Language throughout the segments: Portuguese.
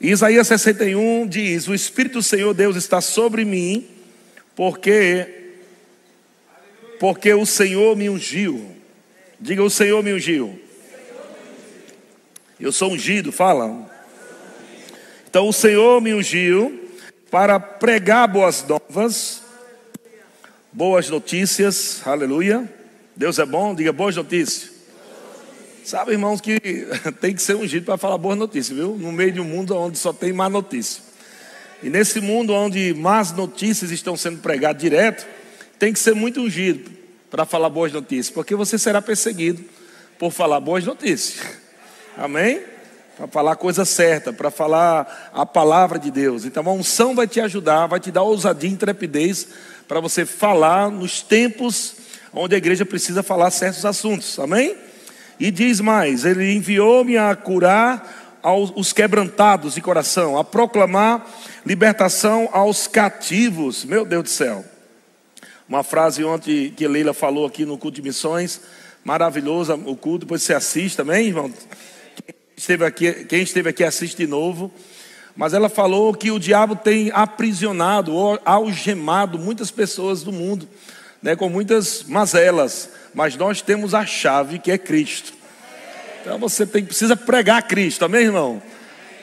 Isaías 61 diz: O Espírito do Senhor Deus está sobre mim, porque porque o Senhor me ungiu. Diga: O Senhor me ungiu. Eu sou ungido, fala. Então o Senhor me ungiu para pregar boas novas, boas notícias, aleluia. Deus é bom, diga boas notícias. Sabe, irmãos, que tem que ser ungido para falar boas notícias, viu? No meio de um mundo onde só tem má notícia. E nesse mundo onde más notícias estão sendo pregadas direto, tem que ser muito ungido para falar boas notícias, porque você será perseguido por falar boas notícias. Amém? Para falar a coisa certa, para falar a palavra de Deus. Então a unção vai te ajudar, vai te dar ousadia e intrepidez para você falar nos tempos onde a igreja precisa falar certos assuntos. Amém? E diz mais: Ele enviou-me a curar aos, os quebrantados de coração, a proclamar libertação aos cativos. Meu Deus do céu. Uma frase ontem que Leila falou aqui no culto de missões, maravilhosa o culto, depois você assiste também, irmão. Quem esteve aqui, quem esteve aqui assiste de novo. Mas ela falou que o diabo tem aprisionado algemado muitas pessoas do mundo, né, com muitas mazelas mas nós temos a chave que é Cristo. Então você tem, precisa pregar Cristo, amém, irmão?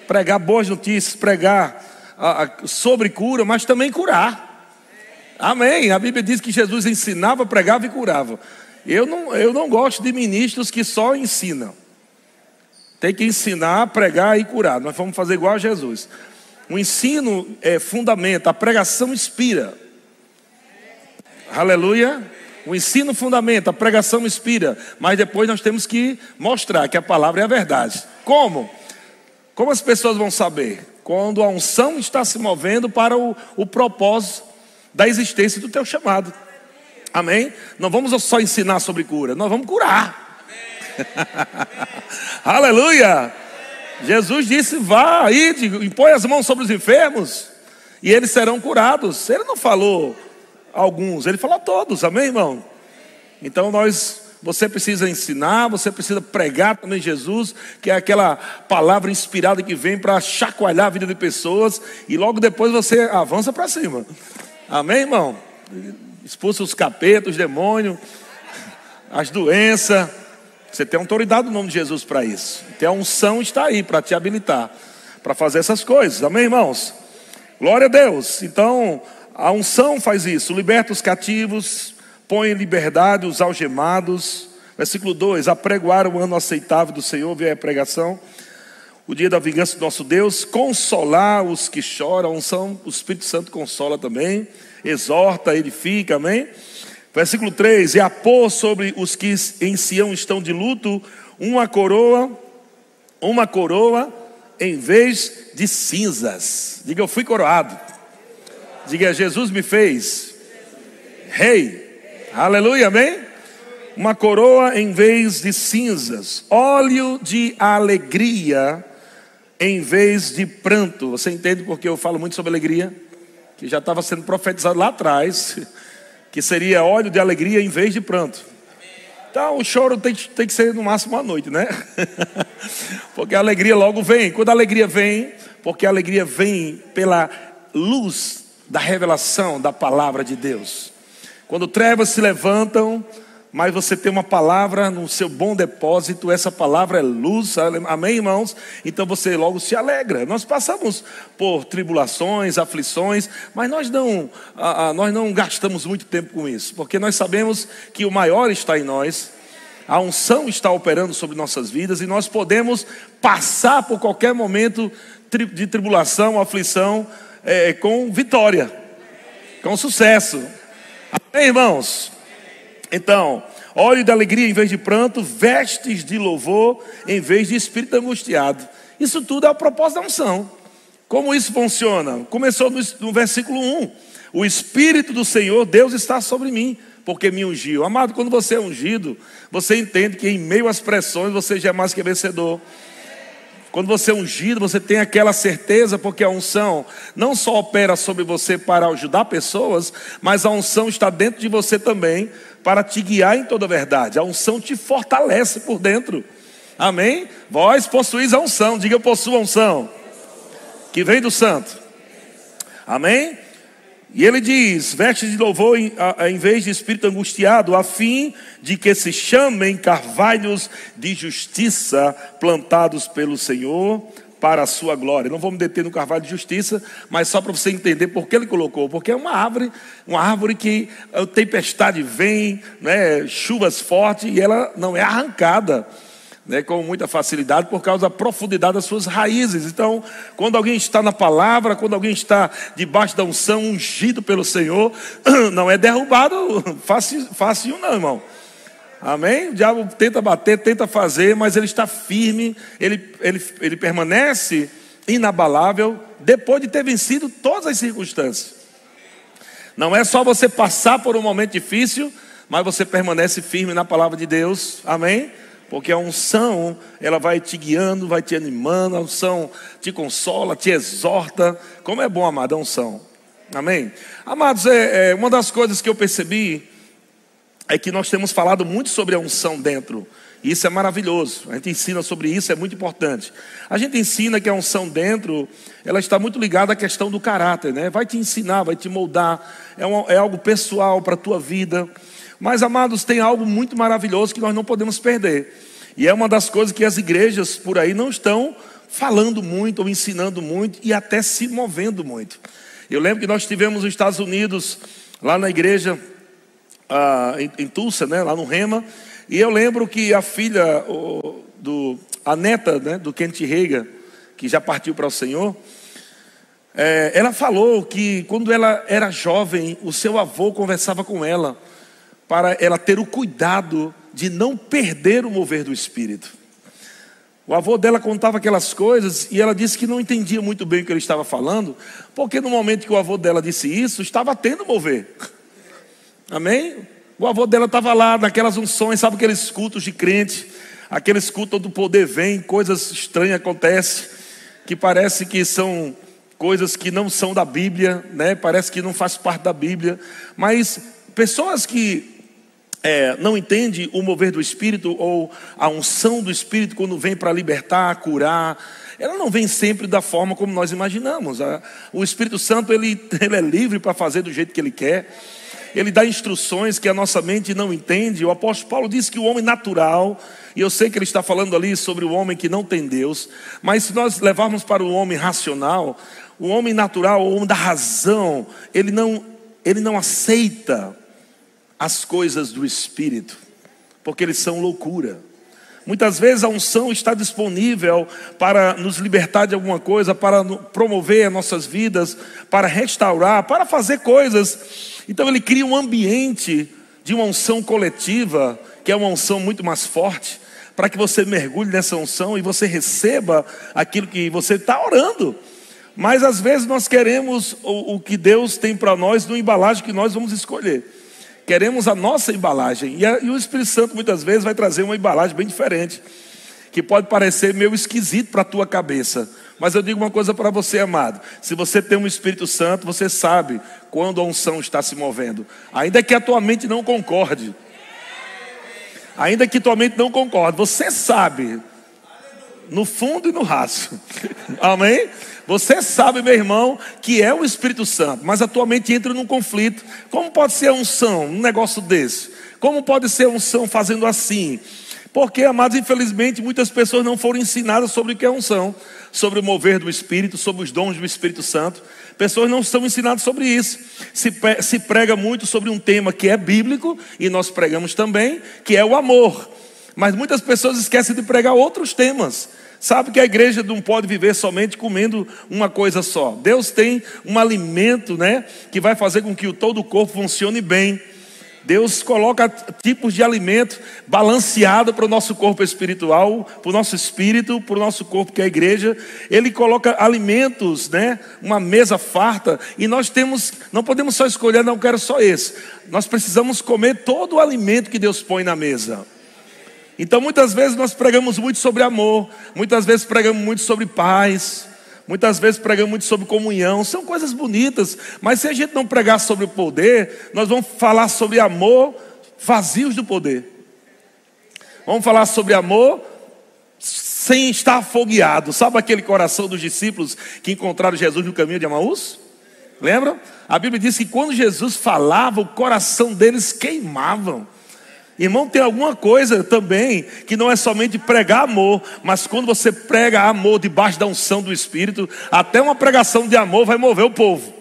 Pregar boas notícias, pregar a, a, sobre cura, mas também curar. Amém. A Bíblia diz que Jesus ensinava, pregava e curava. Eu não, eu não gosto de ministros que só ensinam. Tem que ensinar, pregar e curar. Nós vamos fazer igual a Jesus. O ensino é fundamento, a pregação inspira. Aleluia. O ensino fundamenta, a pregação inspira, mas depois nós temos que mostrar que a palavra é a verdade. Como? Como as pessoas vão saber? Quando a unção está se movendo para o, o propósito da existência do teu chamado. Amém? Não vamos só ensinar sobre cura, nós vamos curar. Aleluia! Jesus disse: vá aí, impõe as mãos sobre os enfermos e eles serão curados. Ele não falou alguns, ele falou a todos, amém, irmão? Então nós, você precisa ensinar, você precisa pregar também Jesus, que é aquela palavra inspirada que vem para chacoalhar a vida de pessoas, e logo depois você avança para cima, amém, irmão? Expulsa os capetos, os demônios, as doenças. Você tem autoridade no nome de Jesus para isso. Então a unção está aí para te habilitar para fazer essas coisas. Amém, irmãos? Glória a Deus. Então, a unção faz isso, liberta os cativos, põe em liberdade os algemados. Versículo 2: apregoar o ano aceitável do Senhor, vê a pregação. O dia da vingança do nosso Deus, consolar os que choram, a unção, o Espírito Santo consola também, exorta, edifica, amém? Versículo 3: E a pôr sobre os que em Sião estão de luto uma coroa, uma coroa em vez de cinzas. Diga, eu fui coroado. Diga, Jesus me fez rei. Aleluia, amém? Uma coroa em vez de cinzas, óleo de alegria em vez de pranto. Você entende porque eu falo muito sobre alegria? Que já estava sendo profetizado lá atrás, que seria óleo de alegria em vez de pranto. Então o choro tem, tem que ser no máximo uma noite, né? porque a alegria logo vem. Quando a alegria vem, porque a alegria vem pela luz da revelação da palavra de Deus. Quando trevas se levantam, mas você tem uma palavra no seu bom depósito, essa palavra é luz, amém, irmãos? Então você logo se alegra. Nós passamos por tribulações, aflições, mas nós não, nós não gastamos muito tempo com isso, porque nós sabemos que o maior está em nós, a unção está operando sobre nossas vidas e nós podemos passar por qualquer momento de tribulação, aflição, é, com vitória, com sucesso. Amém, irmãos? Então, óleo de alegria em vez de pranto, vestes de louvor em vez de espírito angustiado. Isso tudo é o propósito da unção. Como isso funciona? Começou no, no versículo 1. O Espírito do Senhor, Deus está sobre mim, porque me ungiu. Amado, quando você é ungido, você entende que em meio às pressões você já é mais que vencedor. Quando você é ungido, você tem aquela certeza, porque a unção não só opera sobre você para ajudar pessoas, mas a unção está dentro de você também para te guiar em toda a verdade. A unção te fortalece por dentro. Amém? Vós possuís a unção, diga eu possuo a unção. Que vem do santo. Amém? E ele diz: veste de louvor em, em, vez de espírito angustiado, a fim de que se chamem carvalhos de justiça plantados pelo Senhor para a sua glória. Não vou me deter no carvalho de justiça, mas só para você entender por que ele colocou. Porque é uma árvore, uma árvore que a tempestade vem, né, chuvas fortes, e ela não é arrancada né, com muita facilidade por causa da profundidade das suas raízes. Então, quando alguém está na palavra, quando alguém está debaixo da unção, ungido pelo Senhor, não é derrubado fácil, fácil não, irmão. Amém? O diabo tenta bater, tenta fazer, mas ele está firme, ele, ele, ele permanece inabalável depois de ter vencido todas as circunstâncias. Não é só você passar por um momento difícil, mas você permanece firme na palavra de Deus. Amém? Porque a unção, ela vai te guiando, vai te animando, a unção te consola, te exorta. Como é bom, amado, a unção. Amém? Amados, é, é uma das coisas que eu percebi é que nós temos falado muito sobre a unção dentro. E isso é maravilhoso. A gente ensina sobre isso, é muito importante. A gente ensina que a unção dentro, ela está muito ligada à questão do caráter, né? Vai te ensinar, vai te moldar. É, um, é algo pessoal para a tua vida. Mas, amados, tem algo muito maravilhoso que nós não podemos perder. E é uma das coisas que as igrejas por aí não estão falando muito, ou ensinando muito, e até se movendo muito. Eu lembro que nós tivemos nos Estados Unidos, lá na igreja, ah, em, em, Tulsa, né, lá no Rema, e eu lembro que a filha, o, do, a neta né, do Kent Reagan, que já partiu para o Senhor, é, ela falou que quando ela era jovem, o seu avô conversava com ela, para ela ter o cuidado de não perder o mover do Espírito. O avô dela contava aquelas coisas e ela disse que não entendia muito bem o que ele estava falando, porque no momento que o avô dela disse isso, estava tendo mover. Amém? O avô dela estava lá naquelas unções, sabe aqueles cultos de crente, aqueles cultos onde o poder vem, coisas estranhas acontecem, que parece que são coisas que não são da Bíblia, né? Parece que não faz parte da Bíblia, mas pessoas que é, não entende o mover do Espírito ou a unção do Espírito quando vem para libertar, curar, ela não vem sempre da forma como nós imaginamos. O Espírito Santo ele, ele é livre para fazer do jeito que ele quer ele dá instruções que a nossa mente não entende. O apóstolo Paulo diz que o homem natural, e eu sei que ele está falando ali sobre o homem que não tem Deus, mas se nós levarmos para o homem racional, o homem natural, o homem da razão, ele não, ele não aceita as coisas do espírito, porque eles são loucura. Muitas vezes a unção está disponível para nos libertar de alguma coisa, para promover as nossas vidas, para restaurar, para fazer coisas então ele cria um ambiente de uma unção coletiva, que é uma unção muito mais forte, para que você mergulhe nessa unção e você receba aquilo que você está orando. Mas às vezes nós queremos o, o que Deus tem para nós no embalagem que nós vamos escolher. Queremos a nossa embalagem. E, a, e o Espírito Santo muitas vezes vai trazer uma embalagem bem diferente, que pode parecer meio esquisito para a tua cabeça. Mas eu digo uma coisa para você, amado: se você tem um Espírito Santo, você sabe quando a unção está se movendo, ainda que a tua mente não concorde. Ainda que tua mente não concorde, você sabe, no fundo e no raso. Amém? Você sabe, meu irmão, que é o Espírito Santo, mas a tua mente entra num conflito. Como pode ser a unção, um negócio desse? Como pode ser a unção fazendo assim? Porque, amados, infelizmente, muitas pessoas não foram ensinadas sobre o que é unção, sobre o mover do Espírito, sobre os dons do Espírito Santo. Pessoas não são ensinadas sobre isso. Se prega muito sobre um tema que é bíblico, e nós pregamos também, que é o amor. Mas muitas pessoas esquecem de pregar outros temas. Sabe que a igreja não pode viver somente comendo uma coisa só. Deus tem um alimento, né, que vai fazer com que o todo o corpo funcione bem. Deus coloca tipos de alimento balanceado para o nosso corpo espiritual, para o nosso espírito, para o nosso corpo que é a igreja. Ele coloca alimentos, né? Uma mesa farta e nós temos, não podemos só escolher, não quero só esse. Nós precisamos comer todo o alimento que Deus põe na mesa. Então muitas vezes nós pregamos muito sobre amor, muitas vezes pregamos muito sobre paz, Muitas vezes pregamos muito sobre comunhão, são coisas bonitas, mas se a gente não pregar sobre o poder, nós vamos falar sobre amor vazios do poder. Vamos falar sobre amor sem estar afogueado. Sabe aquele coração dos discípulos que encontraram Jesus no caminho de Amaús? Lembram? A Bíblia diz que quando Jesus falava, o coração deles queimavam. Irmão, tem alguma coisa também que não é somente pregar amor, mas quando você prega amor debaixo da unção do Espírito, até uma pregação de amor vai mover o povo.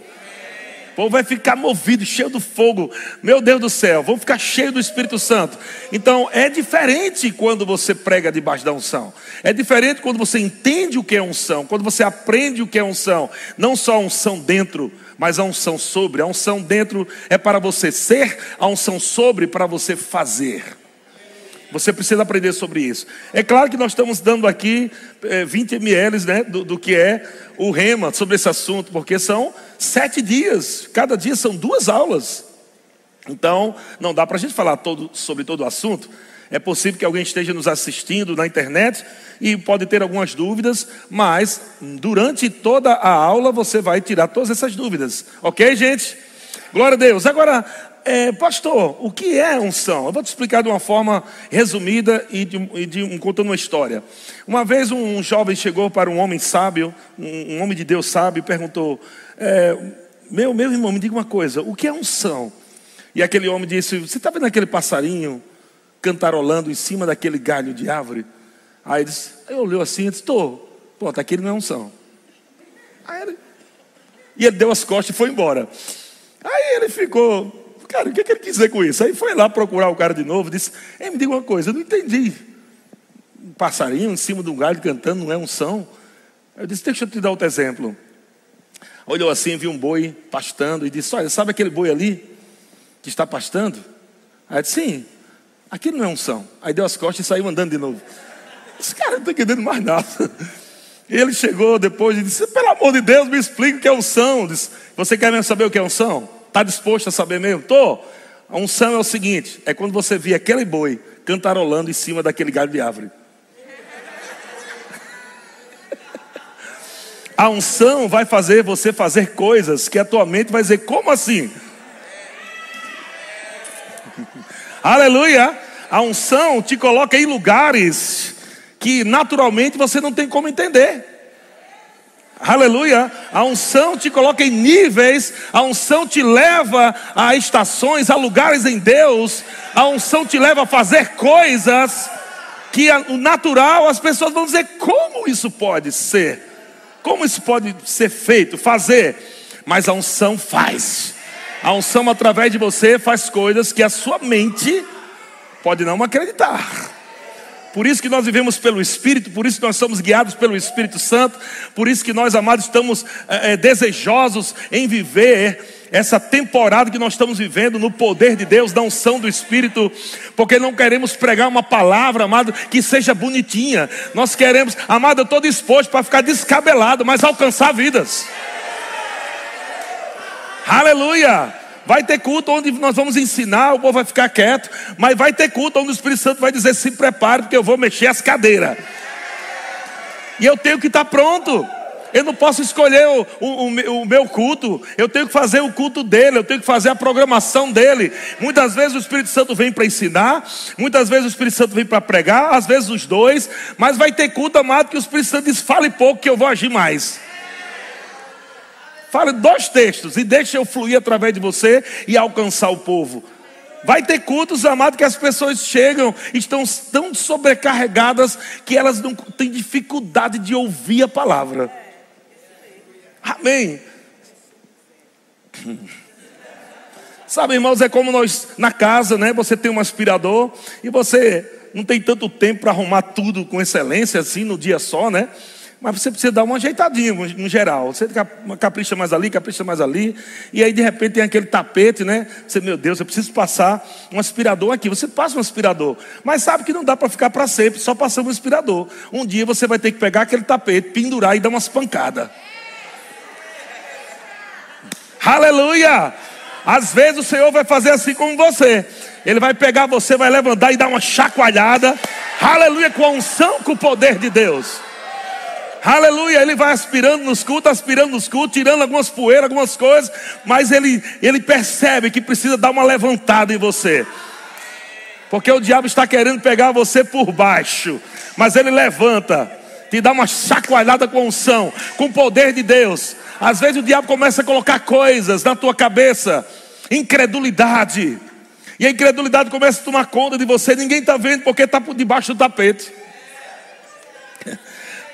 O povo vai ficar movido, cheio do fogo. Meu Deus do céu, vão ficar cheio do Espírito Santo. Então, é diferente quando você prega debaixo da unção. É diferente quando você entende o que é unção, quando você aprende o que é unção. Não só unção dentro, mas a unção sobre. A unção dentro é para você ser, a unção sobre para você fazer. Você precisa aprender sobre isso. É claro que nós estamos dando aqui é, 20 ml né, do, do que é o rema sobre esse assunto, porque são sete dias, cada dia são duas aulas. Então, não dá para a gente falar todo, sobre todo o assunto. É possível que alguém esteja nos assistindo na internet e pode ter algumas dúvidas, mas durante toda a aula você vai tirar todas essas dúvidas. Ok, gente? Glória a Deus. Agora, é, pastor, o que é unção? Eu vou te explicar de uma forma resumida e de, e de contando uma história. Uma vez um jovem chegou para um homem sábio, um, um homem de Deus sábio, e perguntou: é, meu, meu irmão, me diga uma coisa, o que é unção? E aquele homem disse: Você está vendo aquele passarinho cantarolando em cima daquele galho de árvore? Aí ele disse, olhou assim e disse: pô, tá aqui não é unção. Aí ele, e ele deu as costas e foi embora. Aí ele ficou Cara, o que, que ele quis dizer com isso? Aí foi lá procurar o cara de novo, disse: me diga uma coisa, eu não entendi. Um passarinho em cima de um galho cantando não é unção. Eu disse: Deixa eu te dar outro exemplo. Olhou assim, viu um boi pastando e disse: Olha, sabe aquele boi ali que está pastando? Aí disse: Sim, aquilo não é unção. Aí deu as costas e saiu andando de novo. Esse cara não está entendendo mais nada. Ele chegou depois e disse: Pelo amor de Deus, me explica o que é unção. Disse, Você quer mesmo saber o que é unção? Está disposto a saber mesmo? Estou. A unção é o seguinte: é quando você vê aquele boi cantarolando em cima daquele galho de árvore. A unção vai fazer você fazer coisas que a tua mente vai dizer: como assim? Aleluia! A unção te coloca em lugares que naturalmente você não tem como entender. Aleluia. A unção te coloca em níveis, a unção te leva a estações, a lugares em Deus, a unção te leva a fazer coisas que o natural as pessoas vão dizer: como isso pode ser? Como isso pode ser feito, fazer? Mas a unção faz. A unção através de você faz coisas que a sua mente pode não acreditar. Por isso que nós vivemos pelo Espírito, por isso que nós somos guiados pelo Espírito Santo, por isso que nós, amados, estamos é, desejosos em viver essa temporada que nós estamos vivendo no poder de Deus, na unção do Espírito, porque não queremos pregar uma palavra, amado, que seja bonitinha. Nós queremos, amado, eu estou disposto para ficar descabelado, mas alcançar vidas. Aleluia! Vai ter culto onde nós vamos ensinar, o povo vai ficar quieto, mas vai ter culto onde o Espírito Santo vai dizer: se prepare, porque eu vou mexer as cadeiras. E eu tenho que estar pronto. Eu não posso escolher o, o, o, meu culto, eu tenho que fazer o culto dele, eu tenho que fazer a programação dele. Muitas vezes o Espírito Santo vem para ensinar, muitas vezes o Espírito Santo vem para pregar, às vezes os dois, mas vai ter culto amado que o Espírito Santo diz: fale pouco que eu vou agir mais. Fale dois textos e deixe eu fluir através de você e alcançar o povo. Vai ter cultos, amado, que as pessoas chegam, estão tão sobrecarregadas que elas não têm dificuldade de ouvir a palavra. Amém. Sabe, irmãos, é como nós na casa, né? Você tem um aspirador e você não tem tanto tempo para arrumar tudo com excelência assim no dia só, né? Mas você precisa dar uma ajeitadinha no geral. Você capricha mais ali, capricha mais ali. E aí de repente tem aquele tapete, né? Você, meu Deus, eu preciso passar um aspirador aqui. Você passa um aspirador. Mas sabe que não dá para ficar para sempre só passando um aspirador. Um dia você vai ter que pegar aquele tapete, pendurar e dar umas pancadas. Aleluia! Às vezes o Senhor vai fazer assim com você. Ele vai pegar você, vai levantar e dar uma chacoalhada. Aleluia, com a unção, com o poder de Deus. Aleluia, ele vai aspirando nos cultos, aspirando nos cultos, tirando algumas poeiras, algumas coisas, mas ele, ele percebe que precisa dar uma levantada em você. Porque o diabo está querendo pegar você por baixo. Mas ele levanta, te dá uma chacoalhada com unção, com o poder de Deus. Às vezes o diabo começa a colocar coisas na tua cabeça, incredulidade. E a incredulidade começa a tomar conta de você, ninguém está vendo porque está por debaixo do tapete.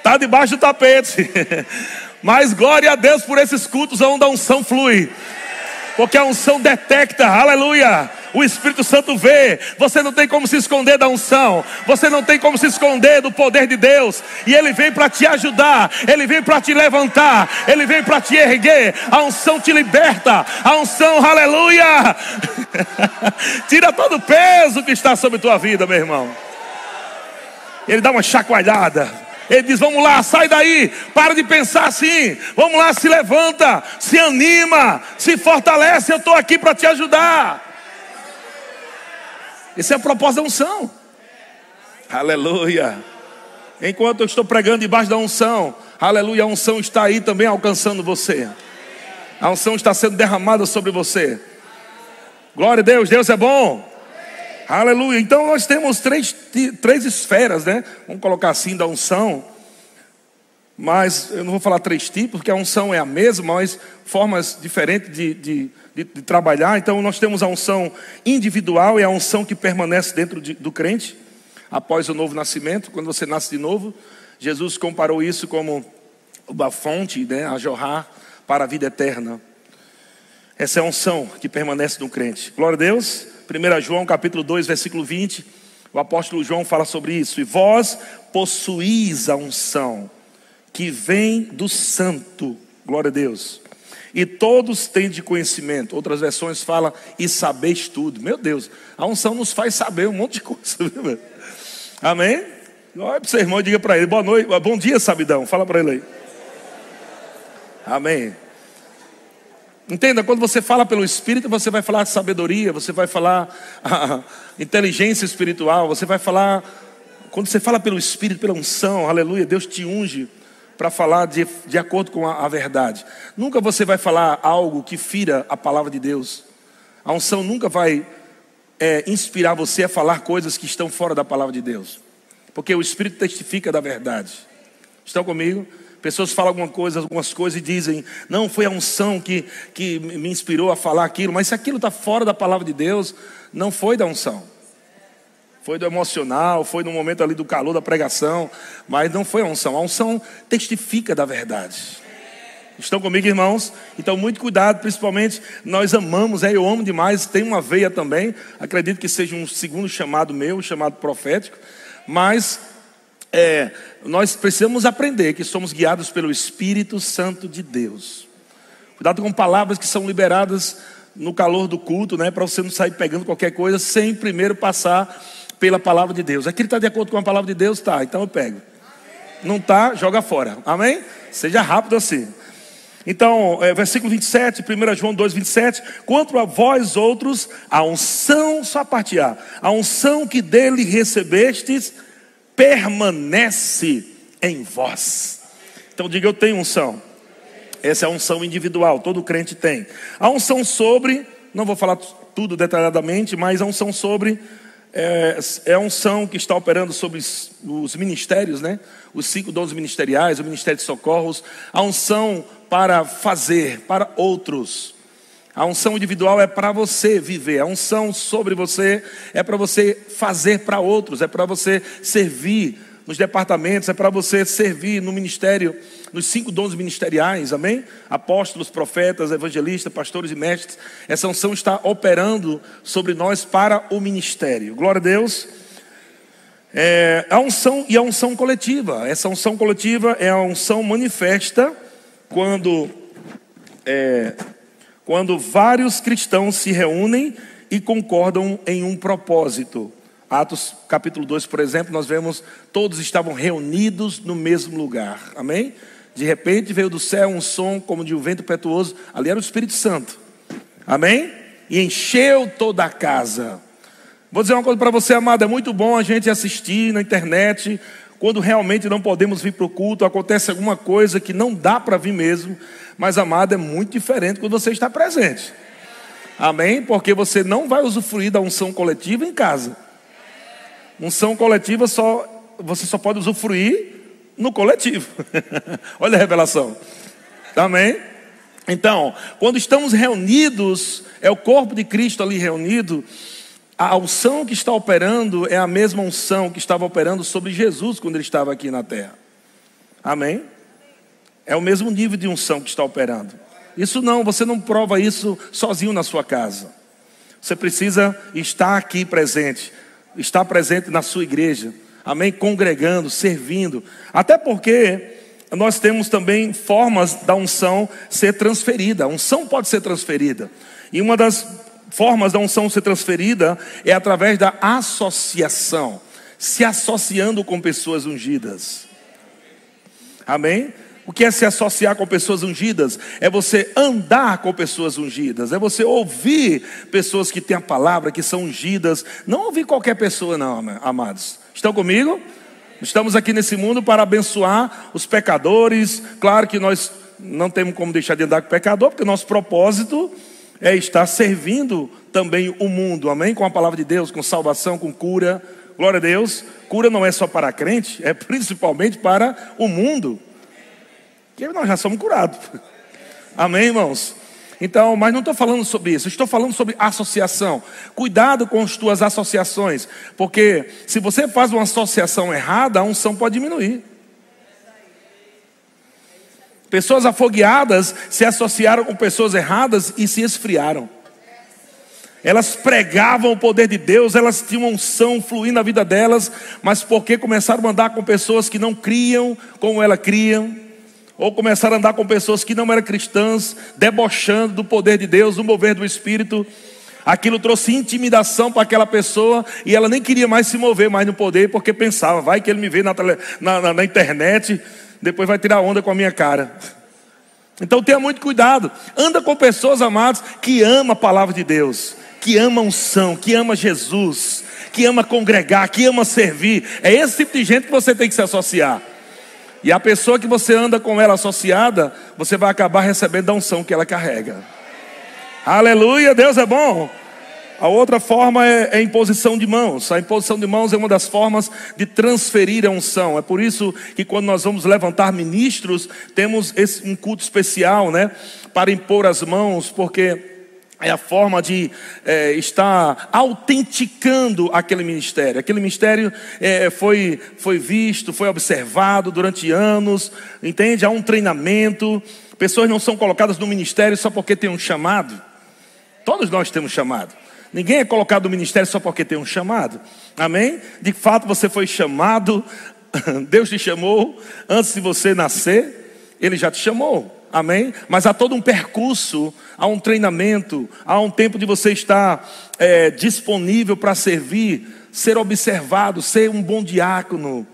Está debaixo do tapete. Mas glória a Deus por esses cultos onde a unção flui. Porque a unção detecta, aleluia. O Espírito Santo vê. Você não tem como se esconder da unção. Você não tem como se esconder do poder de Deus. E Ele vem para te ajudar. Ele vem para te levantar. Ele vem para te erguer. A unção te liberta. A unção, aleluia. Tira todo o peso que está sobre tua vida, meu irmão. Ele dá uma chacoalhada. Ele diz: Vamos lá, sai daí, para de pensar assim. Vamos lá, se levanta, se anima, se fortalece. Eu estou aqui para te ajudar. Esse é a proposta da unção. Aleluia. Enquanto eu estou pregando debaixo da unção, aleluia, a unção está aí também alcançando você. A unção está sendo derramada sobre você. Glória a Deus, Deus é bom. Aleluia. Então nós temos três, três esferas, né? Vamos colocar assim da unção. Mas eu não vou falar três tipos, porque a unção é a mesma, mas formas diferentes de, de, de, de trabalhar. Então nós temos a unção individual, é a unção que permanece dentro de, do crente, após o novo nascimento, quando você nasce de novo. Jesus comparou isso como uma fonte né, a jorrar para a vida eterna. Essa é a unção que permanece no crente. Glória a Deus. 1 João capítulo 2, versículo 20, o apóstolo João fala sobre isso. E vós possuís a unção que vem do santo. Glória a Deus. E todos têm de conhecimento. Outras versões falam, e sabeis tudo. Meu Deus, a unção nos faz saber um monte de coisa. Amém? Olha para o seu irmão e diga para ele, boa noite, bom dia, sabidão. Fala para ele aí. Amém. Entenda, quando você fala pelo Espírito, você vai falar de sabedoria, você vai falar a inteligência espiritual, você vai falar. Quando você fala pelo Espírito, pela unção, aleluia, Deus te unge para falar de, de acordo com a, a verdade. Nunca você vai falar algo que fira a palavra de Deus. A unção nunca vai é, inspirar você a falar coisas que estão fora da palavra de Deus, porque o Espírito testifica da verdade. Estão comigo? Pessoas falam alguma coisa, algumas coisas e dizem, não, foi a unção que, que me inspirou a falar aquilo, mas se aquilo está fora da palavra de Deus, não foi da unção. Foi do emocional, foi no momento ali do calor da pregação, mas não foi a unção. A unção testifica da verdade. Estão comigo, irmãos? Então, muito cuidado, principalmente nós amamos, é, eu amo demais, tem uma veia também, acredito que seja um segundo chamado meu, chamado profético, mas é, nós precisamos aprender que somos guiados pelo Espírito Santo de Deus. Cuidado com palavras que são liberadas no calor do culto, né? Para você não sair pegando qualquer coisa sem primeiro passar pela palavra de Deus. Aquilo está de acordo com a palavra de Deus, tá? Então eu pego. Não tá, joga fora. Amém? Seja rápido assim. Então, é, versículo 27, 1 João 2, 27. Quanto a vós outros, a unção, só a parte A, a unção que dele recebestes permanece em vós. Então diga, eu tenho unção. Essa é a unção individual, todo crente tem. A unção sobre, não vou falar tudo detalhadamente, mas a unção sobre é, é a unção que está operando sobre os ministérios, né? Os cinco dons ministeriais, o ministério de socorros, a unção para fazer para outros. A unção individual é para você viver, a unção sobre você é para você fazer para outros, é para você servir nos departamentos, é para você servir no ministério, nos cinco dons ministeriais, amém? Apóstolos, profetas, evangelistas, pastores e mestres. Essa unção está operando sobre nós para o ministério. Glória a Deus. É, a unção e a unção coletiva. Essa unção coletiva é a unção manifesta quando é, quando vários cristãos se reúnem e concordam em um propósito. Atos capítulo 2, por exemplo, nós vemos todos estavam reunidos no mesmo lugar. Amém? De repente veio do céu um som como de um vento petuoso. Ali era o Espírito Santo. Amém? E encheu toda a casa. Vou dizer uma coisa para você, amado, é muito bom a gente assistir na internet, quando realmente não podemos vir para o culto, acontece alguma coisa que não dá para vir mesmo, mas amado, é muito diferente quando você está presente. Amém? Porque você não vai usufruir da unção coletiva em casa. Unção coletiva só você só pode usufruir no coletivo. Olha a revelação. Amém? Então, quando estamos reunidos, é o corpo de Cristo ali reunido, a unção que está operando é a mesma unção que estava operando sobre Jesus quando ele estava aqui na terra. Amém? É o mesmo nível de unção que está operando. Isso não, você não prova isso sozinho na sua casa. Você precisa estar aqui presente, estar presente na sua igreja. Amém? Congregando, servindo. Até porque nós temos também formas da unção ser transferida. A unção pode ser transferida. E uma das formas da unção ser transferida é através da associação, se associando com pessoas ungidas. Amém? O que é se associar com pessoas ungidas? É você andar com pessoas ungidas, é você ouvir pessoas que têm a palavra, que são ungidas. Não ouvir qualquer pessoa, não, amados. Estão comigo? Estamos aqui nesse mundo para abençoar os pecadores. Claro que nós não temos como deixar de andar com o pecador, porque o nosso propósito é estar servindo também o mundo, amém? Com a palavra de Deus, com salvação, com cura. Glória a Deus. Cura não é só para crente, é principalmente para o mundo. Que nós já somos curados. Amém, irmãos? Então, mas não estou falando sobre isso, estou falando sobre associação. Cuidado com as tuas associações, porque se você faz uma associação errada, a unção pode diminuir. Pessoas afogueadas se associaram com pessoas erradas e se esfriaram. Elas pregavam o poder de Deus, elas tinham unção fluindo na vida delas, mas porque começaram a andar com pessoas que não criam como elas criam, ou começaram a andar com pessoas que não eram cristãs, debochando do poder de Deus, do mover do Espírito. Aquilo trouxe intimidação para aquela pessoa e ela nem queria mais se mover mais no poder, porque pensava, vai que ele me vê na, na, na, na internet, depois vai tirar onda com a minha cara. Então tenha muito cuidado. Anda com pessoas amadas que amam a palavra de Deus, que amam unção, que ama Jesus, que ama congregar, que ama servir. É esse tipo de gente que você tem que se associar. E a pessoa que você anda com ela associada, você vai acabar recebendo a unção que ela carrega. Aleluia, Deus é bom. A outra forma é, é, a imposição de mãos. A imposição de mãos é uma das formas de transferir a unção. É por isso que quando nós vamos levantar ministros, temos esse, um culto especial, né? Para impor as mãos, porque é a forma de é, estar autenticando aquele ministério. Aquele ministério é, foi, foi visto, foi observado durante anos, entende? Há um treinamento. Pessoas não são colocadas no ministério só porque tem um chamado. Todos nós temos chamado. Ninguém é colocado no ministério só porque tem um chamado. Amém? De fato, você foi chamado, Deus te chamou antes de você nascer, Ele já te chamou. Amém? Mas há todo um percurso, há um treinamento, há um tempo de você estar é, disponível para servir, ser observado, ser um bom diácono,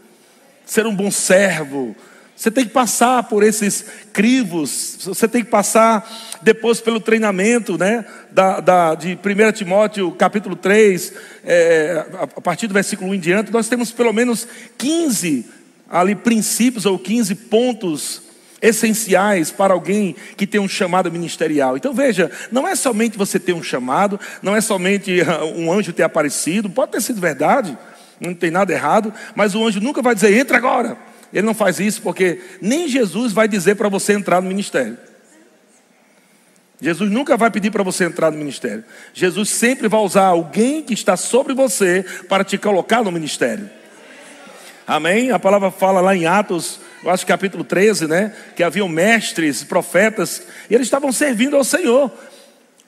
ser um bom servo. Você tem que passar por esses crivos, você tem que passar depois pelo treinamento, né? Da, da, de 1 Timóteo capítulo 3, é, a partir do versículo 1 em diante, nós temos pelo menos 15 ali princípios ou 15 pontos essenciais para alguém que tem um chamado ministerial. Então veja, não é somente você ter um chamado, não é somente um anjo ter aparecido, pode ter sido verdade, não tem nada errado, mas o anjo nunca vai dizer, entra agora. Ele não faz isso porque nem Jesus vai dizer para você entrar no ministério. Jesus nunca vai pedir para você entrar no ministério. Jesus sempre vai usar alguém que está sobre você para te colocar no ministério. Amém? A palavra fala lá em Atos eu acho que capítulo 13, né? Que haviam mestres, profetas, e eles estavam servindo ao Senhor.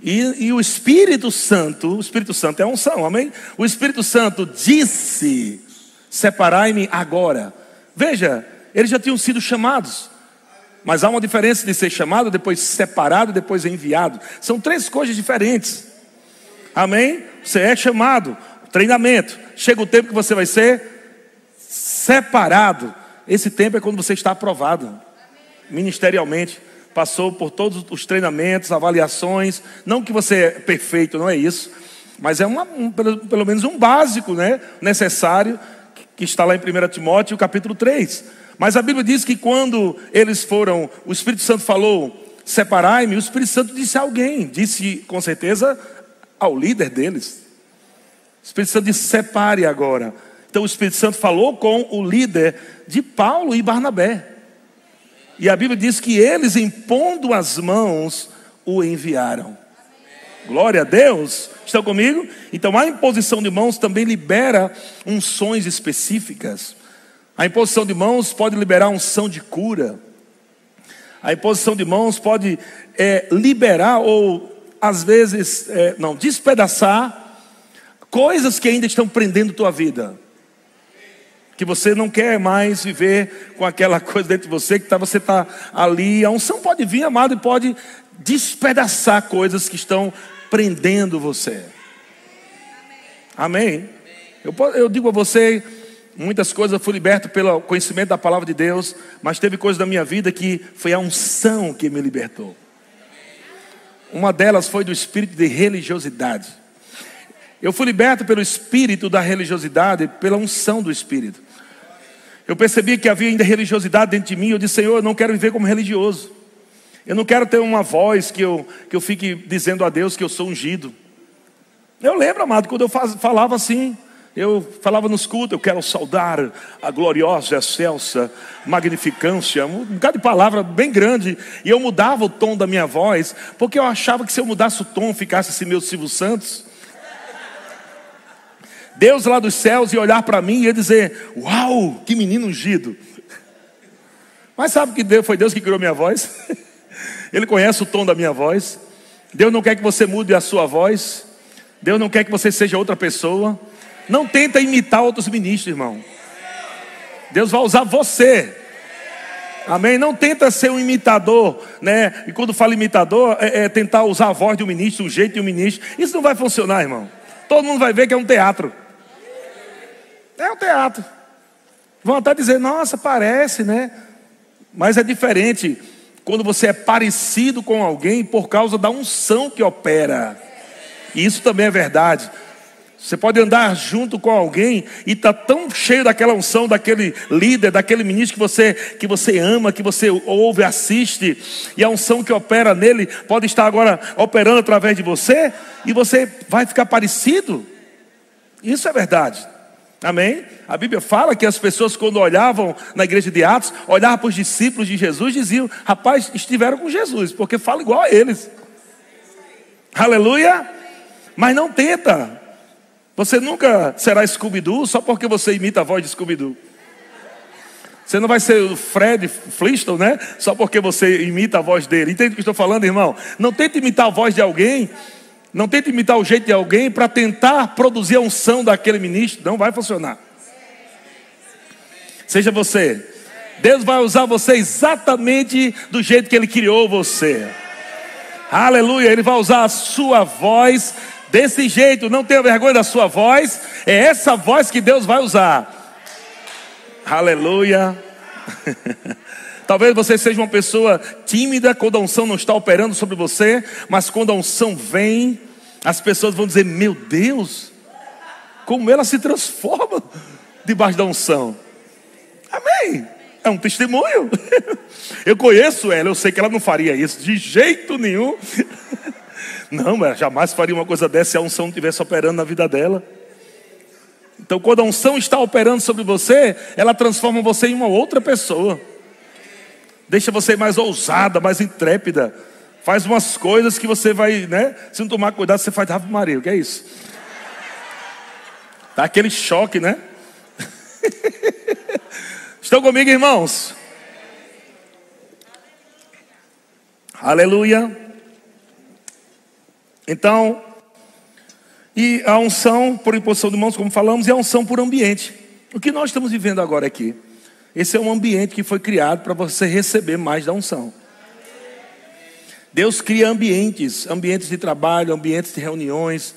E, e, o Espírito Santo, o Espírito Santo é unção, amém? O Espírito Santo disse: Separai-me agora. Veja, eles já tinham sido chamados, mas há uma diferença de ser chamado, depois separado, depois enviado. São três coisas diferentes, amém? Você é chamado, treinamento. Chega o tempo que você vai ser separado. Esse tempo é quando você está aprovado ministerialmente, passou por todos os treinamentos, avaliações. Não que você é perfeito, não é isso, mas é uma, um, pelo, pelo, menos um básico né, necessário que está lá em 1 Timóteo, capítulo 3. Mas a Bíblia diz que quando eles foram, o Espírito Santo falou: Separai-me, o Espírito Santo disse a alguém, disse com certeza ao líder deles. O Espírito Santo disse: Separe agora. Então o Espírito Santo falou com o líder de Paulo e Barnabé. E a Bíblia diz que eles, impondo as mãos, o enviaram. Glória a Deus. Estão comigo? Então a imposição de mãos também libera unções específicas. A imposição de mãos pode liberar unção de cura. A imposição de mãos pode é, liberar ou às vezes é, não despedaçar coisas que ainda estão prendendo tua vida que você não quer mais viver com aquela coisa dentro de você, que tá, você está ali. A unção pode vir, amado, e pode despedaçar coisas que estão prendendo você. Amém? Eu, eu digo a você, muitas coisas eu fui liberto pelo conhecimento da palavra de Deus, mas teve coisas da minha vida que foi a unção que me libertou. Uma delas foi do espírito de religiosidade. Eu fui liberto pelo espírito da religiosidade, pela unção do espírito. Eu percebi que havia ainda religiosidade dentro de mim. Eu disse, Senhor, eu não quero viver como religioso. Eu não quero ter uma voz que eu, que eu fique dizendo a Deus que eu sou ungido. Eu lembro, amado, quando eu faz, falava assim, eu falava nos cultos, eu quero saudar a gloriosa, excelsa magnificância, um bocado de palavra bem grande, e eu mudava o tom da minha voz, porque eu achava que se eu mudasse o tom, ficasse assim meu Silvio Santos, Deus lá dos céus ia olhar para mim e ia dizer: Uau, que menino ungido. Mas sabe que foi Deus que criou minha voz? Ele conhece o tom da minha voz. Deus não quer que você mude a sua voz. Deus não quer que você seja outra pessoa. Não tenta imitar outros ministros, irmão. Deus vai usar você. Amém? Não tenta ser um imitador, né? E quando fala imitador, é, é tentar usar a voz de um ministro, o jeito de um ministro. Isso não vai funcionar, irmão. Todo mundo vai ver que é um teatro. É um teatro. Vão até dizer, nossa, parece, né? Mas é diferente quando você é parecido com alguém por causa da unção que opera. E isso também é verdade. Você pode andar junto com alguém e está tão cheio daquela unção, daquele líder, daquele ministro que você, que você ama, que você ouve, assiste, e a unção que opera nele pode estar agora operando através de você, e você vai ficar parecido. Isso é verdade. Amém? A Bíblia fala que as pessoas, quando olhavam na igreja de Atos, olhavam para os discípulos de Jesus, diziam: Rapaz, estiveram com Jesus, porque fala igual a eles. Aleluia! Mas não tenta. Você nunca será Scooby-Doo só porque você imita a voz de Scooby-Doo. Você não vai ser o Fred Flintstone, né? Só porque você imita a voz dele. Entende o que estou falando, irmão? Não tente imitar a voz de alguém não tente imitar o jeito de alguém para tentar produzir a unção daquele ministro. Não vai funcionar. Seja você. Deus vai usar você exatamente do jeito que Ele criou você. Aleluia. Ele vai usar a sua voz desse jeito. Não tenha vergonha da sua voz. É essa voz que Deus vai usar. Aleluia. Talvez você seja uma pessoa tímida quando a unção não está operando sobre você, mas quando a unção vem, as pessoas vão dizer: Meu Deus, como ela se transforma debaixo da unção. Amém. É um testemunho. Eu conheço ela, eu sei que ela não faria isso de jeito nenhum. Não, ela jamais faria uma coisa dessa se a unção estivesse operando na vida dela. Então, quando a unção está operando sobre você, ela transforma você em uma outra pessoa. Deixa você mais ousada, mais intrépida. Faz umas coisas que você vai, né? Se não tomar cuidado, você faz Ave Maria. Que é isso? Tá aquele choque, né? Estão comigo, irmãos? Aleluia. Então, e a unção por imposição de mãos, como falamos, e a unção por ambiente. O que nós estamos vivendo agora aqui? Esse é um ambiente que foi criado para você receber mais da unção. Deus cria ambientes, ambientes de trabalho, ambientes de reuniões,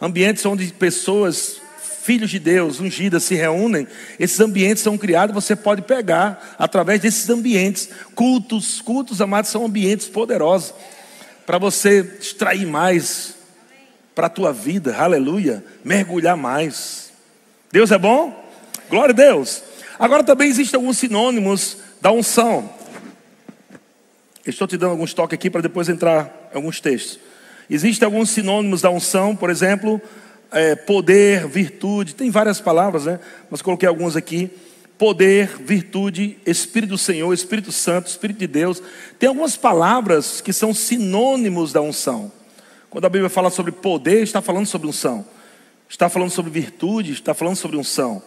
ambientes onde pessoas, filhos de Deus, ungidas, se reúnem. Esses ambientes são criados, você pode pegar através desses ambientes. Cultos, cultos, amados, são ambientes poderosos para você extrair mais para a tua vida, aleluia, mergulhar mais. Deus é bom? Glória a Deus. Agora também existem alguns sinônimos da unção. Estou te dando alguns toques aqui para depois entrar em alguns textos. Existem alguns sinônimos da unção, por exemplo, é, poder, virtude, tem várias palavras, né? Mas coloquei algumas aqui. Poder, virtude, Espírito do Senhor, Espírito Santo, Espírito de Deus. Tem algumas palavras que são sinônimos da unção. Quando a Bíblia fala sobre poder, está falando sobre unção. Está falando sobre virtude, está falando sobre unção.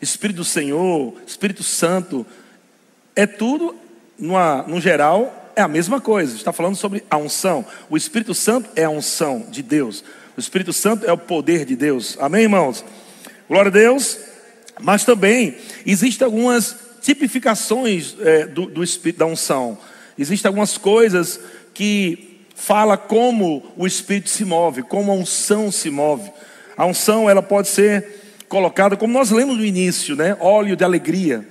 Espírito do Senhor, Espírito Santo, é tudo, numa, no geral, é a mesma coisa. Está falando sobre a unção. O Espírito Santo é a unção de Deus. O Espírito Santo é o poder de Deus. Amém, irmãos? Glória a Deus. Mas também existem algumas tipificações é, do, do Espírito da unção. Existem algumas coisas que fala como o Espírito se move, como a unção se move. A unção ela pode ser colocada, como nós lemos no início, né? Óleo de alegria.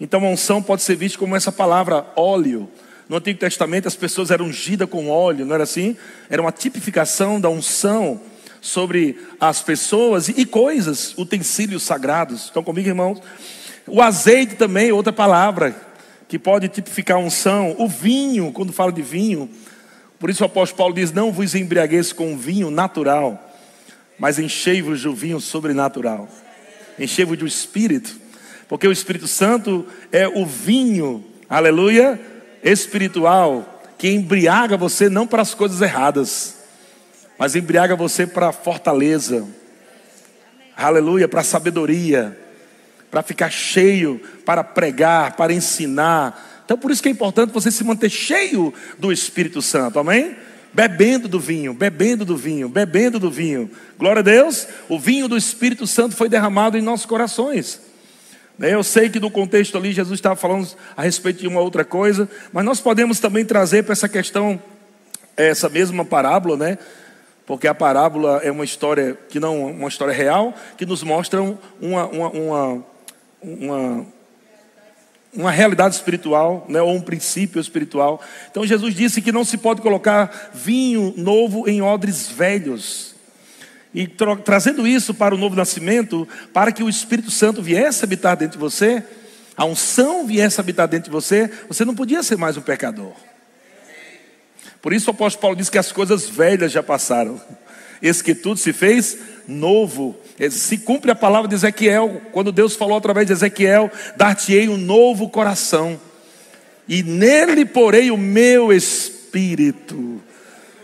Então a unção pode ser vista como essa palavra óleo. No Antigo Testamento as pessoas eram ungidas com óleo, não era assim? Era uma tipificação da unção sobre as pessoas e coisas, utensílios sagrados. Estão comigo, irmãos? O azeite também, outra palavra que pode tipificar unção. O vinho, quando fala de vinho, por isso o apóstolo Paulo diz: Não vos embriagueis com vinho natural mas enchei-vos do vinho sobrenatural. Enchei-vos do Espírito, porque o Espírito Santo é o vinho, aleluia, espiritual, que embriaga você não para as coisas erradas, mas embriaga você para a fortaleza, aleluia, para a sabedoria, para ficar cheio, para pregar, para ensinar. Então por isso que é importante você se manter cheio do Espírito Santo, amém? Bebendo do vinho, bebendo do vinho, bebendo do vinho. Glória a Deus, o vinho do Espírito Santo foi derramado em nossos corações. Né, eu sei que no contexto ali Jesus estava falando a respeito de uma outra coisa, mas nós podemos também trazer para essa questão essa mesma parábola, né? Porque a parábola é uma história que não uma história real, que nos mostra uma, uma, uma, uma uma realidade espiritual, né, ou um princípio espiritual. Então Jesus disse que não se pode colocar vinho novo em odres velhos. E tra trazendo isso para o novo nascimento, para que o Espírito Santo viesse habitar dentro de você, a unção viesse habitar dentro de você, você não podia ser mais um pecador. Por isso o apóstolo Paulo diz que as coisas velhas já passaram. Esse que tudo se fez novo. Se cumpre a palavra de Ezequiel, quando Deus falou através de Ezequiel: dar-te-ei um novo coração, e nele porei o meu espírito,